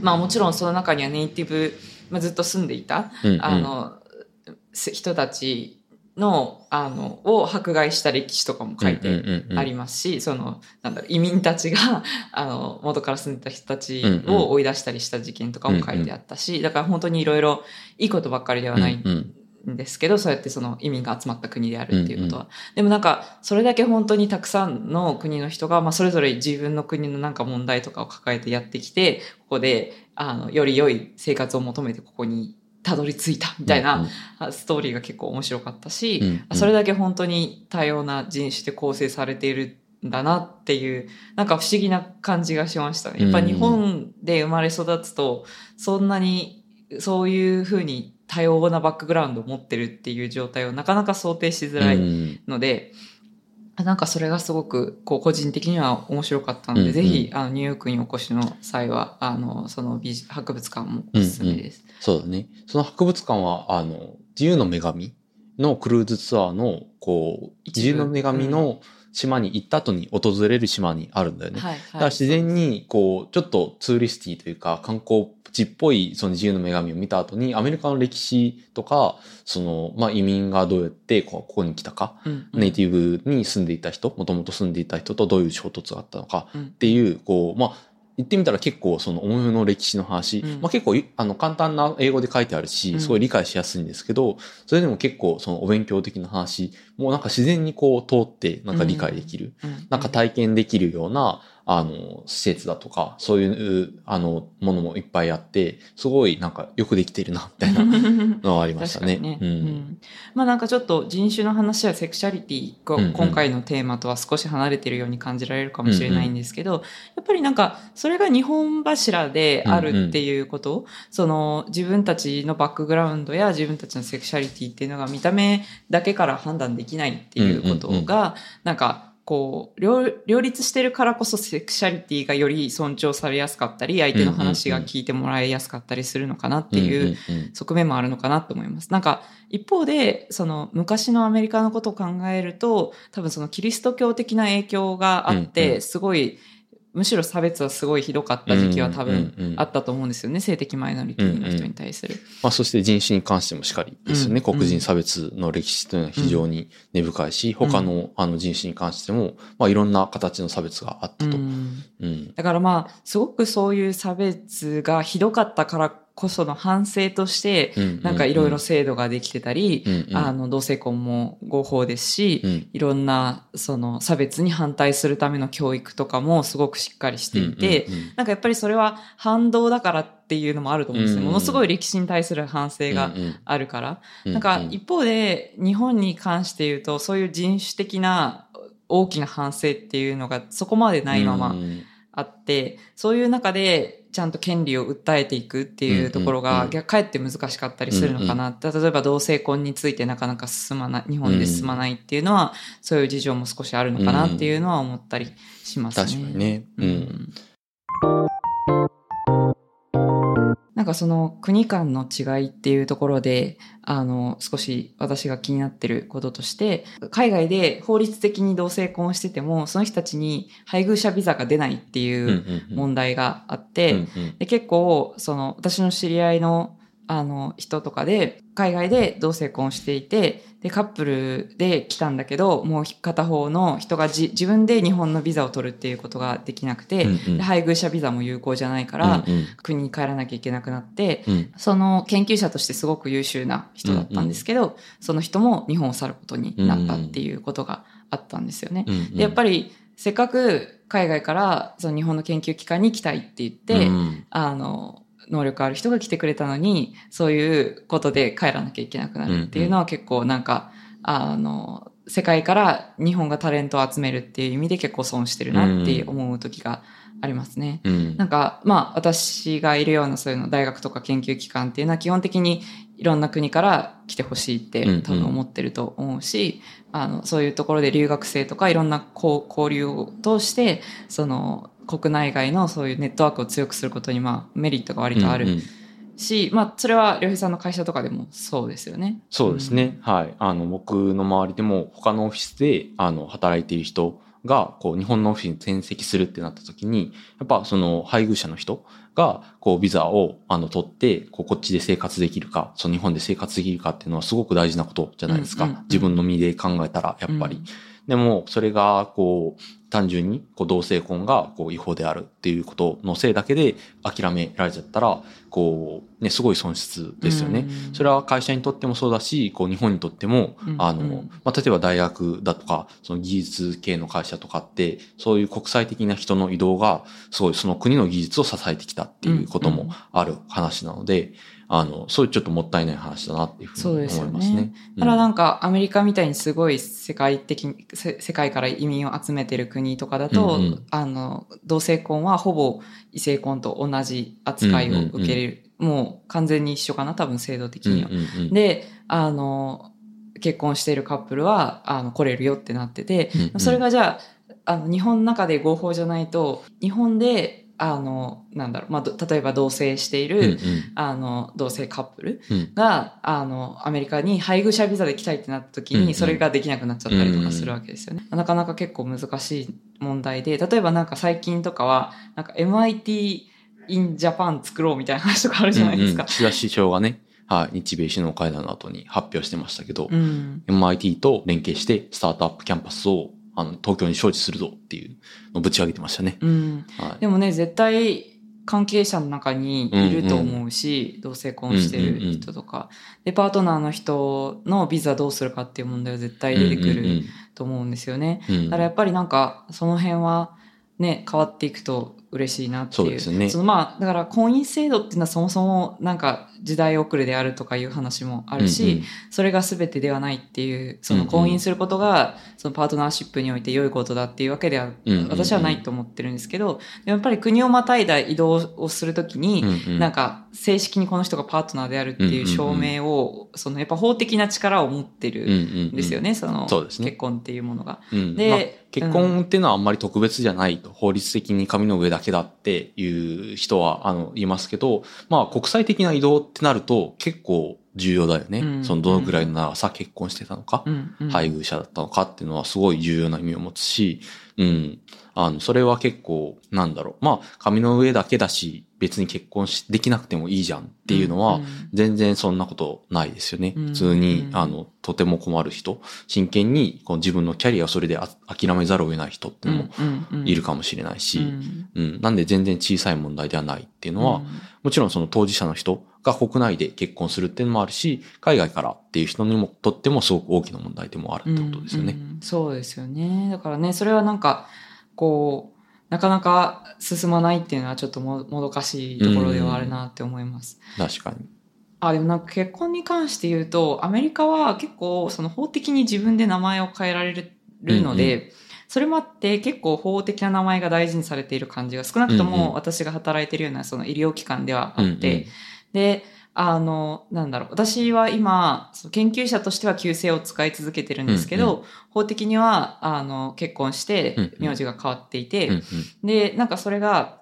まあもちろんその中にはネイティブ、まあ、ずっと住んでいた、うんうん。あの、せ人たちの、あの、を迫害した歴史とかも書いてありまますし、その、なんだろう、移民たちが、あの、元から住んでた人たちを追い出したりした事件とかも書いてあったし、だから本当にいろいろいいことばっかりではないんですけど、そうやってその移民が集まった国であるっていうことは。でもなんか、それだけ本当にたくさんの国の人が、まあ、それぞれ自分の国のなんか問題とかを抱えてやってきて、ここで、あの、より良い生活を求めてここにたどり着いたみたいなストーリーが結構面白かったし、うんうん、それだけ本当に多様な人種で構成されているんだなっていう、なんか不思議な感じがしましたね。やっぱ日本で生まれ育つと、そんなにそういうふうに多様なバックグラウンドを持ってるっていう状態をなかなか想定しづらいので、うん、なんかそれがすごくこう個人的には面白かったので、うんうん、ぜひあのニューヨークにお越しの際はあのその美博物館もおすすめです、うん。うん、そうだね。その博物館はあの自由の女神のクルーズツアーのこう自由の女神の島に行った後に訪れる島にあるんだよね。はいはい、だから自然にこうちょっとツーリスティというか観光地っぽいその自由の女神を見た後にアメリカの歴史とかその、まあ、移民がどうやってここに来たか、うんうん、ネイティブに住んでいた人もともと住んでいた人とどういう衝突があったのかっていう、こうまあ言ってみたら結構その重めの歴史の話、うん、まあ結構あの簡単な英語で書いてあるし、すごい理解しやすいんですけど、それでも結構そのお勉強的な話、もうなんか自然にこう通ってなんか理解できる、なんか体験できるようなあの、施設だとか、そういう、あの、ものもいっぱいあって、すごいなんかよくできてるな、みたいな のがありましたね。ね。うん、うん、まあなんかちょっと人種の話やセクシャリティが今回のテーマとは少し離れてるように感じられるかもしれないんですけど、うんうん、やっぱりなんかそれが日本柱であるっていうこと、うんうん、その自分たちのバックグラウンドや自分たちのセクシャリティっていうのが見た目だけから判断できないっていうことが、なんかこう両、両立してるからこそセクシャリティがより尊重されやすかったり、相手の話が聞いてもらいやすかったりするのかなっていう側面もあるのかなと思います。なんか、一方で、その昔のアメリカのことを考えると、多分そのキリスト教的な影響があって、すごい、むしろ差別はすごいひどかった時期は多分あったと思うんですよね、性的マイノリティの人に対する。まあ、そして人種に関してもしかりですよね、黒人差別の歴史というのは非常に根深いし、他のあの人種に関しても、まあ、いろんな形の差別があったと。うん。だからまあすごくそういう差別がひどかったからこその反省として、なんかいろいろ制度ができてたり、あの、同性婚も合法ですし、いろんな、その差別に反対するための教育とかもすごくしっかりしていて、なんかやっぱりそれは反動だからっていうのもあると思うんですね。ものすごい歴史に対する反省があるから。なんか一方で、日本に関して言うと、そういう人種的な大きな反省っていうのがそこまでないままあって、そういう中で、ちゃんと権利を訴えていくっていうところが、逆かえって難しかったりするのかな、例えば同性婚についてなかなか進まない、日本で進まないっていうのは、そういう事情も少しあるのかなっていうのは思ったりしますね。確かにね。うんなんかその国間の違いっていうところで、あの、少し私が気になってることとして、海外で法律的に同性婚をしてても、その人たちに配偶者ビザが出ないっていう問題があって、で結構、その、私の知り合いのあの人とかで海外で同性婚をしていてでカップルで来たんだけどもう片方の人が自分で日本のビザを取るっていうことができなくて、うんうん、で配偶者ビザも有効じゃないから、うんうん、国に帰らなきゃいけなくなって、うん、その研究者としてすごく優秀な人だったんですけど、うんうん、その人も日本を去ることになったっていうことがあったんですよね。うんうん、でやっぱりせっかく海外からその日本の研究機関に来たいって言って、うん、あの能力ある人が来てくれたのに、そういうことで帰らなきゃいけなくなるっていうのは結構なんか、あの、世界から日本がタレントを集めるっていう意味で結構損してるなって思う時がありますね。うん、なんか、まあ私がいるようなそういうの大学とか研究機関っていうのは基本的にいろんな国から来てほしいって多分思ってると思うし、うんうん、あの、そういうところで留学生とかいろんな交流を通して、その、国内外のそういうネットワークを強くすることにまあメリットが割とある。うんうんし、まあ、それは良平さんの会社とかでもそうですよね。そうですね。うん、はい。あの、僕の周りでも他のオフィスで、あの、働いている人が、こう、日本のオフィスに転籍するってなった時に、やっぱその配偶者の人が、こう、ビザを、あの、取って、こう、こっちで生活できるか、その日本で生活できるかっていうのはすごく大事なことじゃないですか。うんうんうん自分の身で考えたら、やっぱり。でも、それが、こう、単純に、こう、同性婚が、こう、違法であるっていうことのせいだけで諦められちゃったら、こう、ね、すごい損失ですよね。うん。それは会社にとってもそうだし、こう、日本にとっても、うん。あの、うん。まあ、例えば大学だとか、その技術系の会社とかって、そういう国際的な人の移動が、すごいその国の技術を支えてきたっていうこともある話なので、あの、そういうちょっともったいない話だなっていうふうに思いますね。だからうんなんかアメリカみたいにすごい世界的世界から移民を集めてる国とかだと、うんうんあの、同性婚はほぼ異性婚と同じ扱いを受けれる。もう完全に一緒かな、多分制度的には。で、あの、結婚しているカップルは、あの、来れるよってなってて、うんうんそれがじゃあ、あの、日本の中で合法じゃないと、日本で、あの、なんだろう、まあ、ど例えば同棲している、うんうんあの、同性カップルうんが、あの、アメリカに配偶者ビザで来たいってなった時うんうんに、それができなくなっちゃったりとかするわけですよね。なかなか結構難しい問題で、例えばなんか最近とかは、なんか MIT in Japan 作ろうみたいな話とかあるじゃないですかうんうん。岸田首相がね、はい、日米首脳会談の後に発表してましたけど、うん。MIT と連携してスタートアップキャンパスをあの東京に招致するぞっていうのをぶち上げてましたね。うん。はい。でもね、絶対関係者の中にいると思うし、同性婚してる人とか、で、パートナーの人のビザどうするかっていう問題は絶対出てくると思うんですよね。うんうんうん。だからやっぱりなんか、その辺はね、変わっていくと嬉しいなっていう。そうですねそのまあ、だから婚姻制度っていうのはそもそもなんか時代遅れであるとかいう話もあるし、うんうん。それが全てではないっていう、その婚姻することが、そのパートナーシップにおいて良いことだっていうわけでは、私はないと思ってるんですけど、やっぱり国をまたいだ移動をするときに、うんうん。なんか正式にこの人がパートナーであるっていう証明を、そのやっぱ法的な力を持ってるんですよね、そのそうですね。結婚っていうものが。うん。でまあ結婚っていうのはあんまり特別じゃないと、法律的に紙の上だけだっていう人はあの言いますけど、まあ国際的な移動ってなると結構重要だよね。うん。そのどのぐらいの長さ結婚してたのか、うん。うん。配偶者だったのかっていうのはすごい重要な意味を持つし、うん。あの、それは結構、なんだろう。まあ、紙の上だけだし、別に結婚し、できなくてもいいじゃんっていうのは、ん。全然そんなことないですよね。うん。普通に、うん。あの、とても困る人、真剣にこう自分のキャリアをそれであ諦めざるを得ない人っていうのもいるかもしれないし、うん。うん。なんで全然小さい問題ではないっていうのは、もちろんその当事者の人が国内で結婚するっていうのもあるし、海外からっていう人にもとってもすごく大きな問題でもあるってことですよね。うんうんそうですよね。だからね、それはなんか、こう、なかなか進まないっていうのはちょっとももどかしいところではあるなって思います。確かに。あ、でもなんか結婚に関して言うと、アメリカは結構その法的に自分で名前を変えられるので、うんそれもあって結構法的な名前が大事にされている感じが少なくとうんうんも私が働いているようなその医療機関ではあって、うんうんで、あの、なんだろう。私は今、研究者としては旧姓を使い続けてるんですけど、うん法的には、あの、結婚してうんうん、名字が変わっていて、うんうんで、なんかそれが、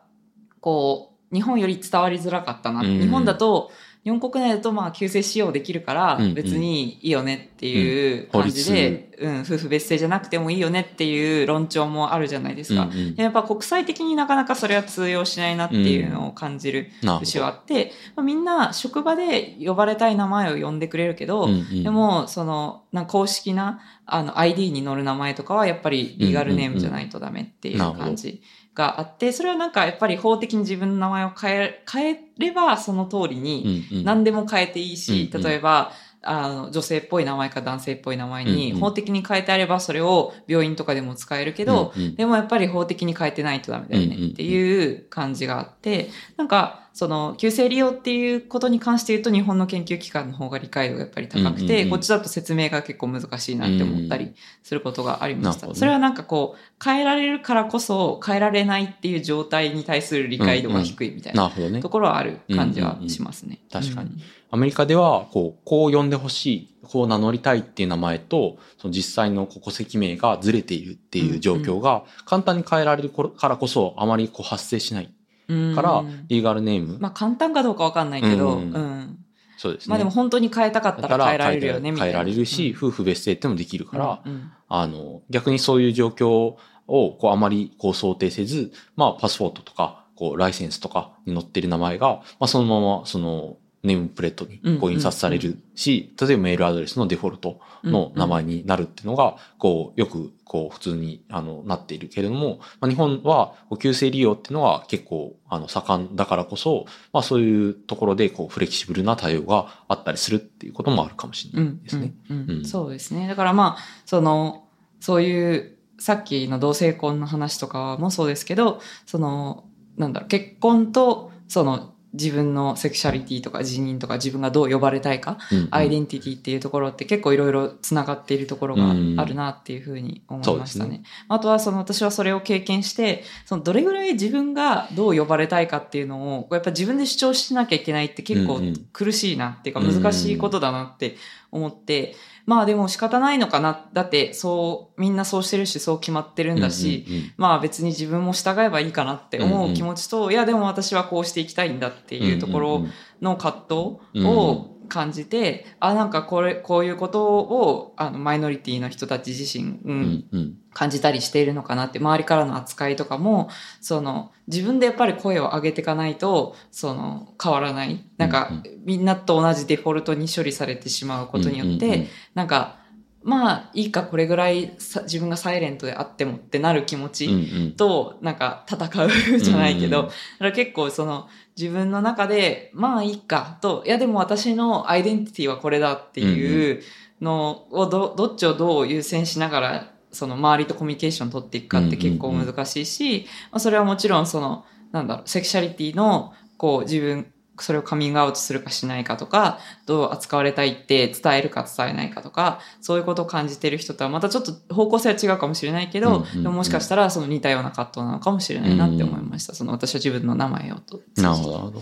こう、日本より伝わりづらかったな。うん日本だと、日本国内だとまあ旧姓使用できるからうんうん。別にいいよねっていううん。感じで、うん、夫婦別姓じゃなくてもいいよねっていう論調もあるじゃないですか。うんうん。でやっぱ国際的になかなかそれは通用しないなっていうのを感じる節はあって、まあ、みんな職場で呼ばれたい名前を呼んでくれるけど、ど。うんうん。でも、その、な公式な、あの、ID に載る名前とかは、やっぱりリーガルネームじゃないとダメっていうなるほど感じがあって、それはなんか、やっぱり法的に自分の名前を変え、変えれば、その通りに、何でも変えていいし、うんうん。例えば、あの、女性っぽい名前か男性っぽい名前に、法的に変えてあれば、それを病院とかでも使えるけど、うんうん。でもやっぱり法的に変えてないとダメだよねっていう感じがあって、なんか、その、急性利用っていうことに関して言うと、日本の研究機関の方が理解度がやっぱり高くて、こっちだと説明が結構難しいなって思ったりすることがありました。ね。それはなんかこう、変えられるからこそ、変えられないっていう状態に対する理解度が低いみたいなと。ころはある感じはしますね。うん。うんうん確かに。うんアメリカでは、こう、こう呼んでほしい、こう名乗りたいっていう名前と、その実際の戸籍名がずれているっていう状況が簡単に変えられるからこそ、あまりこう発生しないうんから、リーガルネーム。まあ簡単かどうかわかんないけど、ううんん。そうですね。まあでも本当に変えたかったら変えられるよね、みたいな。変えられるし、うん夫婦別姓ってもできるから、うんうんあの、逆にそういう状況をこうあまりこう想定せず、まあパスポートとか、こうライセンスとかに載ってる名前が、まあそのままそのネームプレートにこう印刷されるし、例えばメールアドレスのデフォルトの名前になるっていうのが、こうよくこう普通にあのなっているけれども、まあ、日本は旧姓利用っていうのは結構あの盛んだからこそ、まあそういうところでこうフレキシブルな対応があったりするっていうこともあるかもしれないですね。そうですね。だからまあ、その、そういうさっきの同性婚の話とかもそうですけど、その、なんだろう、結婚と、その、自分のセクシャリティとか自認とか自分がどう呼ばれたいか、うんうん、アイデンティティっていうところって結構いろいろつながっているところがあるなっていうふうに思いましたね。ね。あとはその私はそれを経験して、そのどれぐらい自分がどう呼ばれたいかっていうのをやっぱ自分で主張しなきゃいけないって結構苦しいなっていうか難しいことだなって思って、まあでも仕方ないのかな。だってそう、みんなそうしてるし、そう決まってるんだし、うんうんうん、まあ別に自分も従えばいいかなって思う気持ちと、うんうん、いやでも私はこうしていきたいんだっていうところの葛藤を感じて、あ、なんかこれ、こういうことを、あの、マイノリティの人たち自身、うん、うん、感じたりしているのかなって、周りからの扱いとかも、その、自分でやっぱり声を上げていかないと、その、変わらない。なんか、うんうん、みんなと同じデフォルトに処理されてしまうことによって、うんうんうん、なんか、まあいいかこれぐらい自分がサイレントであってもってなる気持ちとなんか戦うじゃないけど、だから結構その自分の中でまあいいかと、いやでも私のアイデンティティはこれだっていうのをどどっちをどう優先しながらその周りとコミュニケーション取っていくかって結構難しいし、まあ、それはもちろんそのなんだろうセクシャリティのこう自分それをカミングアウトするかしないかとか、どう扱われたいって伝えるか伝えないかとか、そういうことを感じてる人とはまたちょっと方向性は違うかもしれないけど、うんうんうん、でももしかしたらその似たような葛藤なのかもしれないなって思いました。うん、その私は自分の名前をと。なるほど、なるほど。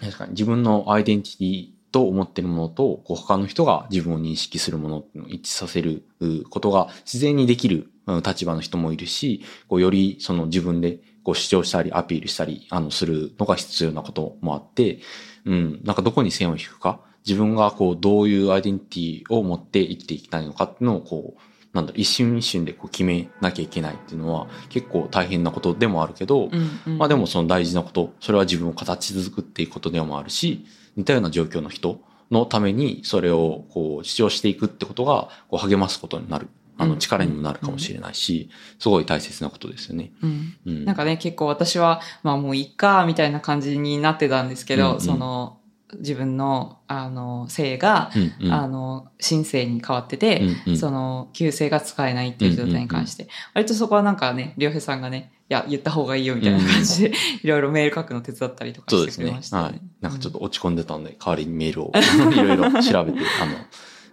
確かに自分のアイデンティティと思ってるものと、こう他の人が自分を認識するものを一致させることが自然にできる立場の人もいるし、こうよりその自分でこう主張したりアピールしたり、あの、するのが必要なこともあって、うん、なんかどこに線を引くか、自分がこう、どういうアイデンティティを持って生きていきたいのかっていうのをこう、なんだ一瞬一瞬でこう決めなきゃいけないっていうのは結構大変なことでもあるけど、うんうん、まあでもその大事なこと、それは自分を形作っていくことでもあるし、似たような状況の人のためにそれをこう主張していくってことがこう励ますことになるあの力にもなるかもしれないし、すごい大切なことですよね。うん。なんかね、結構私は、まあもういいか、みたいな感じになってたんですけど、うんうん、その、自分の、あの、性が、うんうん、あの、新性に変わってて、うんうん、その、旧姓が使えないっていう状態に関して、割とそこはなんかね、りょうへさんがね、いや、言った方がいいよみたいな感じで、いろいろメール書くの手伝ったりとかしてくれました、ね、そうですね。はい。なんかちょっと落ち込んでたんで、代わりにメールを いろいろ調べて、あの、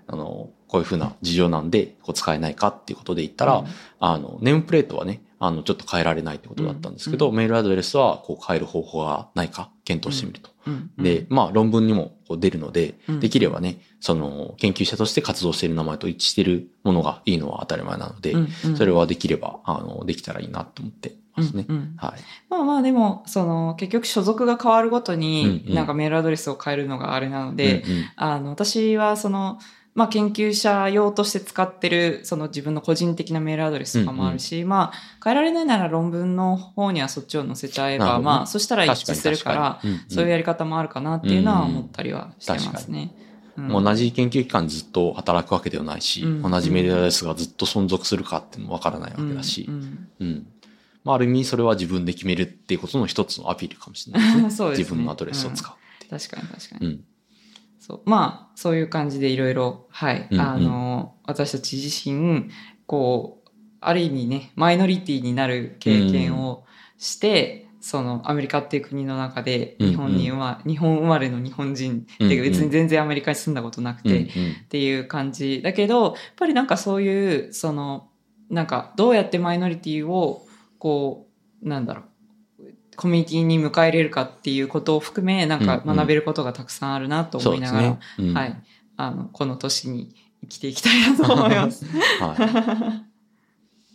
あの、こういうふうな事情なんで、こう使えないかっていうことで言ったら、うん、あの、ネームプレートはね、あの、ちょっと変えられないってことだったんですけど、うん、メールアドレスはこう変える方法がないか検討してみると。で、まあ論文にもこう出るので、できればね、その研究者として活動している名前と一致しているものがいいのは当たり前なので、それはできれば、あの、できたらいいなと思ってますね。うんうん、はい。まあまあでも、その、結局所属が変わるごとに、なんかメールアドレスを変えるのがあれなので、うんうん、あの、私はその、まあ、研究者用として使ってる、その自分の個人的なメールアドレスとかもあるし、うんうん、まあ、変えられないなら論文の方にはそっちを載せちゃえば、まあ、そしたら一致するから、うんうん、そういうやり方もあるかなっていうのは思ったりはしてますね。うん、同じ研究機関ずっと働くわけではないし、うん。同じメールアドレスがずっと存続するかっていうのもわからないわけだし、うん、うん、まあ、ある意味それは自分で決めるっていうことの一つのアピールかもしれないですね。そうですね。自分のアドレスを使う、確かに確かに。うんそう。まあそういう感じでいろいろはい、うんうん、あの私たち自身こうある意味ねマイノリティになる経験をして、うん、そのアメリカっていう国の中で日本には、うんうん、日本生まれの日本人っていう別に全然アメリカに住んだことなくて、っていう感じだけどやっぱりなんかそういうそのなんかどうやってマイノリティをこうなんだろうコミュニティに迎え入れるかっていうことを含め、なんか学べることがたくさんあるなと思いながら、うんうんねうん、はい。あの、この年に生きていきたいなと思います。は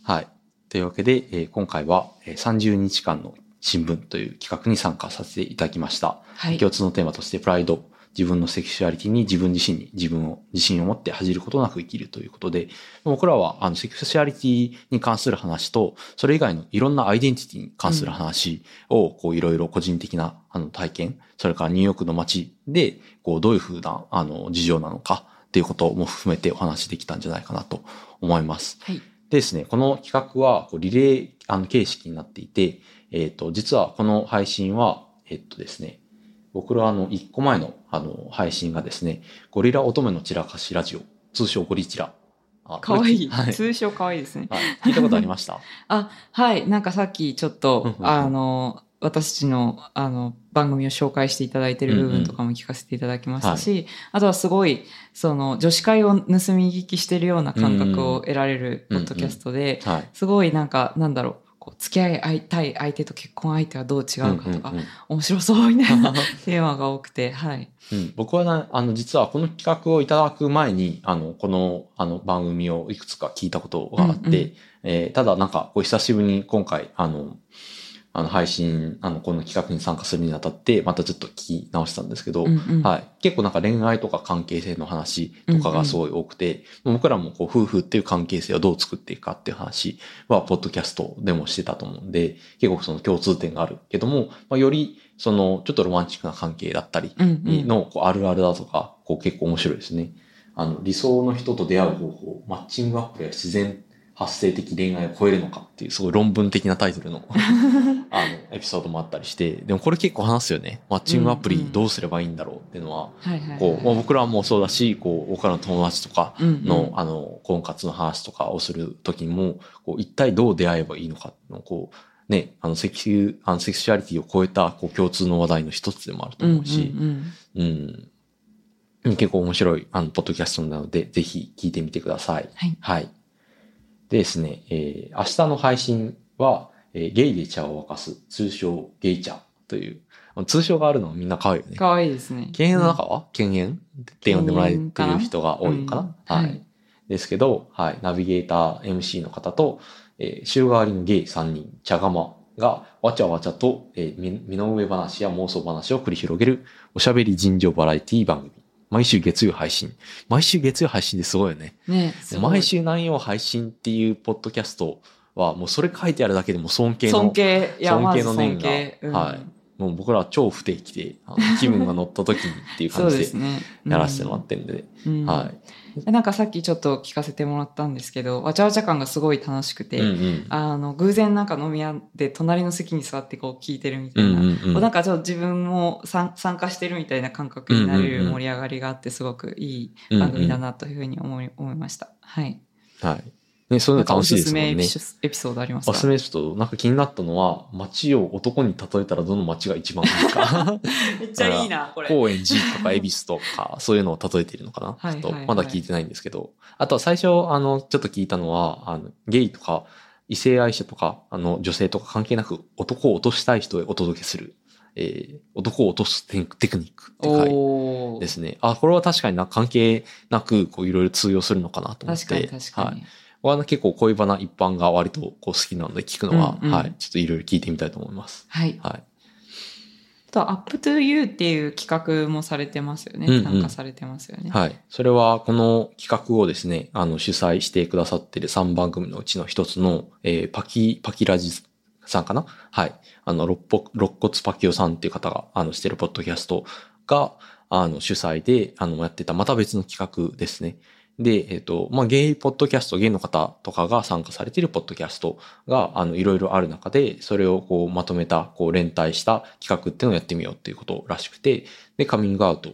い。はい。というわけで、えー、今回は30日間の新聞という企画に参加させていただきました。はい。共通のテーマとしてプライド、自分のセクシュアリティに自分自身に自分を自信を持って恥じることなく生きるということで、僕らはあのセクシュアリティに関する話と、それ以外のいろんなアイデンティティに関する話をこういろいろ個人的なあの体験、それからニューヨークの街でこうどういうふうなあの事情なのかっていうことも含めてお話できたんじゃないかなと思います。はい。でですね、この企画はこうリレーあの形式になっていて、えっ、と、実はこの配信は、えっ、とですね、僕らの1個前のあの配信がですね、ゴリラ乙女の散らかしラジオ、通称ゴリチラ。あかわいい。はい。通称かわいいですね。はい聞いたことありました？あ、はい。なんかさっきちょっうんとう、んあの、私たちの、あの、番組を紹介していただいている部分とかも聞かせていただきましたし、あとはすごい、その、女子会を盗み聞きしているような感覚を得られるポッドキャストで、はい。すごいなんか、なんだろう、こう付き合いたい相手と結婚相手はどう違うかとか、うんうんうん。面白そうみたいな テーマが多くて、はい。うん、僕はな、あの、実はこの企画をいただく前に、あの、この、あの、番組をいくつか聞いたことがあって、うんうんえーただなんか、こう、久しぶりに今回、あの、あの、配信、あの、この企画に参加するにあたって、またちょっと聞き直したんですけど、うんうんはい。結構なんか恋愛とか関係性の話とかがすごい多くて、僕らもこう夫婦っていう関係性をどう作っていくかっていう話は、ポッドキャストでもしてたと思うんで、結構その共通点があるけども、まあ、よりそのちょっとロマンチックな関係だったりうんうんのこうあるあるだとか、こう結構面白いですね。あの、理想の人と出会う方法、マッチングアプリは自然発生的恋愛を超えるのかっていうすごい論文的なタイトルの あのエピソードもあったりして、でもこれ結構話すよね。マッチングアプリどうすればいいんだろうっていうのは、僕らもそうだし、こう、僕らの友達とかうんうんの、あの、婚活の話とかをするときにも、こう、一体どう出会えばいいのかっていうのを、こう、ね、あの、セクシュ、あの、セクシュアリティを超えた、こう、共通の話題の一つでもあると思うし、うんうんうんうん。結構面白い、あの、ポッドキャストなので、ぜひ聞いてみてください。はい。はい。でですね、えー明日の配信は、えーゲイで茶を沸かす、通称ゲイ茶という、通称があるのはみんな可愛いよね。かわいいですね。犬猿の中は？犬猿？って呼んでもらえてる人が多いのかな、はい、うんはい。ですけど、はい、ナビゲーター MC の方と、えー週替わりのゲイ3人、茶釜がわちゃわちゃと、えー身身の上話や妄想話を繰り広げるおしゃべり尋常バラエティ番組。毎週月曜配信。毎週月曜配信ですごいよね。ね毎週何曜配信っていうポッドキャストは、もうそれ書いてあるだけでも尊敬の尊敬、尊敬の念がはいもう僕らは超不定期で、気分が乗った時にっていう感じで。やらせてもらってるんで、うんはい。なんかさっきちょっと聞かせてもらったんですけど、わちゃわちゃ感がすごい楽しくて、うんうん。あの、偶然なんか飲み屋で隣の席に座ってこう聞いてるみたいな、うんうんうんなんかちょっと自分も参参加してるみたいな感覚になる盛り上がりがあってすごくいい番組だなというふうに思い,、思いました。はい。はい。ね、そういうの楽しいですもんねお。すすめエピソードありますか？おすすめちょっと、なんか気になったのは、街を男に例えたらどの街が一番いいか？めっちゃいいな、これ。高円寺とか恵比寿とか、そういうのを例えているのかな？はいはいはいちょっと、まだ聞いてないんですけど。あとは最初、あの、ちょっと聞いたのは、あの、ゲイとか、異性愛者とか、あの、女性とか関係なく、男を落としたい人へお届けする、えー、男を落とすテクニックって回ですね。あ、これは確かにな、関係なく、こう、いろいろ通用するのかなと思って。確かに確かに。はい。僕は結構恋バナ一般が割とこう好きなので聞くのは、うんうんはい。ちょっといろいろ聞いてみたいと思います。はい。はい。あと、Up to You っていう企画もされてますよね。うんうん参加されてますよね。はい。それは、この企画をですね、あの、主催してくださっている3番組のうちの一つの、えーパキ、パキラジさんかな？はい。あの、肋骨パキオさんっていう方が、あの、してるポッドキャストが、あの、主催で、あの、やってた、また別の企画ですね。で、えっ、と、まあ、ゲイポッドキャスト、ゲイの方とかが参加されているポッドキャストが、あの、いろいろある中で、それをこう、まとめた、こう、連帯した企画っていうのをやってみようっていうことらしくて、で、カミングアウト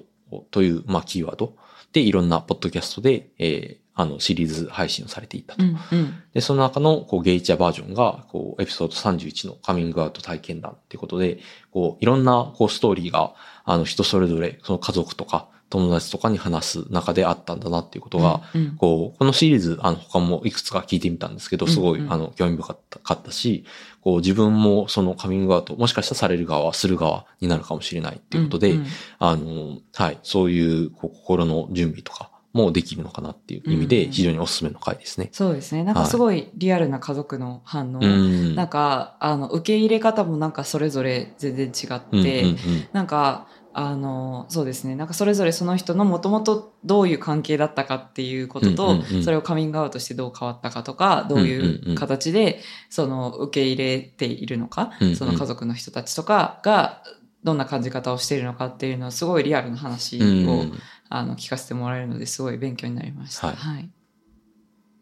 という、まあ、キーワードで、いろんなポッドキャストで、えーあの、シリーズ配信をされていたと。うんうん。で、その中の、こう、ゲイチャバージョンが、こう、エピソード31のカミングアウト体験談っていうことで、こう、いろんな、こう、ストーリーが、あの、人それぞれ、その家族とか、友達とかに話す中であったんだなっていうことが、うんうんこう、このシリーズ、あの、他もいくつか聞いてみたんですけど、すごい、うんうんあの、興味深かったし、こう、自分もそのカミングアウト、もしかしたらされる側、する側になるかもしれないっていうことで、うんうんあの、はい、そういうこう心の準備とかもできるのかなっていう意味でうん非常におすすめの回ですね。そうですね。なんかすごいリアルな家族の反応。うん。なんか、あの、受け入れ方もなんかそれぞれ全然違って、うんうんうんなんか、あの、そうですね。なんかそれぞれその人のもともとどういう関係だったかっていうことと、うんうんうんそれをカミングアウトしてどう変わったかとか、どういううん形で、その受け入れているのか、うんうんその家族の人たちとかが、どんな感じ方をしているのかっていうのはすごいリアルな話を、うんあの聞かせてもらえるのですごい勉強になりました。はいはい。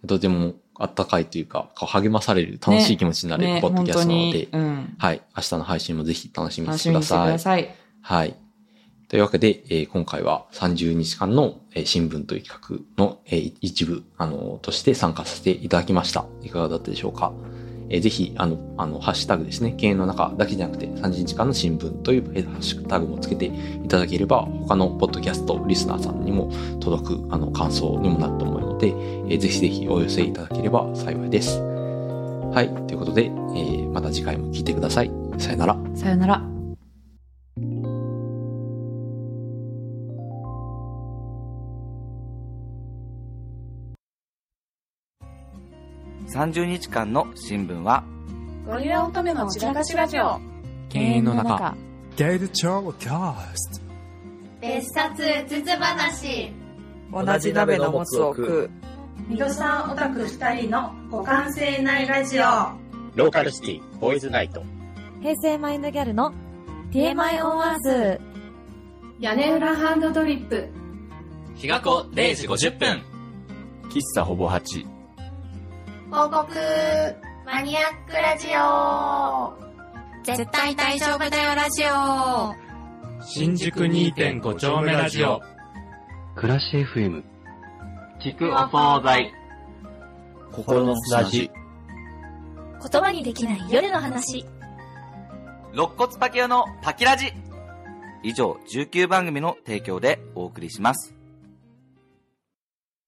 とてもあったかいというか、励まされる楽しい気持ちになれるね、ポッドキャストなので、に、うん。はい。明日の配信もぜひ楽しみにして楽しみにしてくください。ださい。はい。というわけで、えー今回は30日間の、えー新聞という企画の、えー一部、あのとして参加させていただきました。いかがだったでしょうか、えーぜひ、あの、あの、ハッシュタグですね。経営の中だけじゃなくて、30日間の新聞という、ハッシュタグもつけていただければ、他のポッドキャスト、リスナーさんにも届く、あの、感想にもなると思うので、えーぜひぜひお寄せいただければ幸いです。はい。ということで、えーまた次回も聞いてください。さよなら。さよなら。30日間の新聞は、ゴリラ乙女の散らかしラジオ経営の中。Gate Cast 別冊うつつ話同じ鍋のもつを食う。ミドさんオタク二人の互換性ないラジオローカルシティ、ボーイズナイト。平成マインドギャルの TMI オンアース屋根裏ハンドドリップ日が子0時50分。喫茶ほぼ8。広告マニアックラジオ絶対大丈夫だよラジオ新宿2.5丁目ラジオ。暮らし FM 聞くお惣菜。心の砂地。言葉にできない夜の話肋骨パキオのパキラジ以上、19番組の提供でお送りします。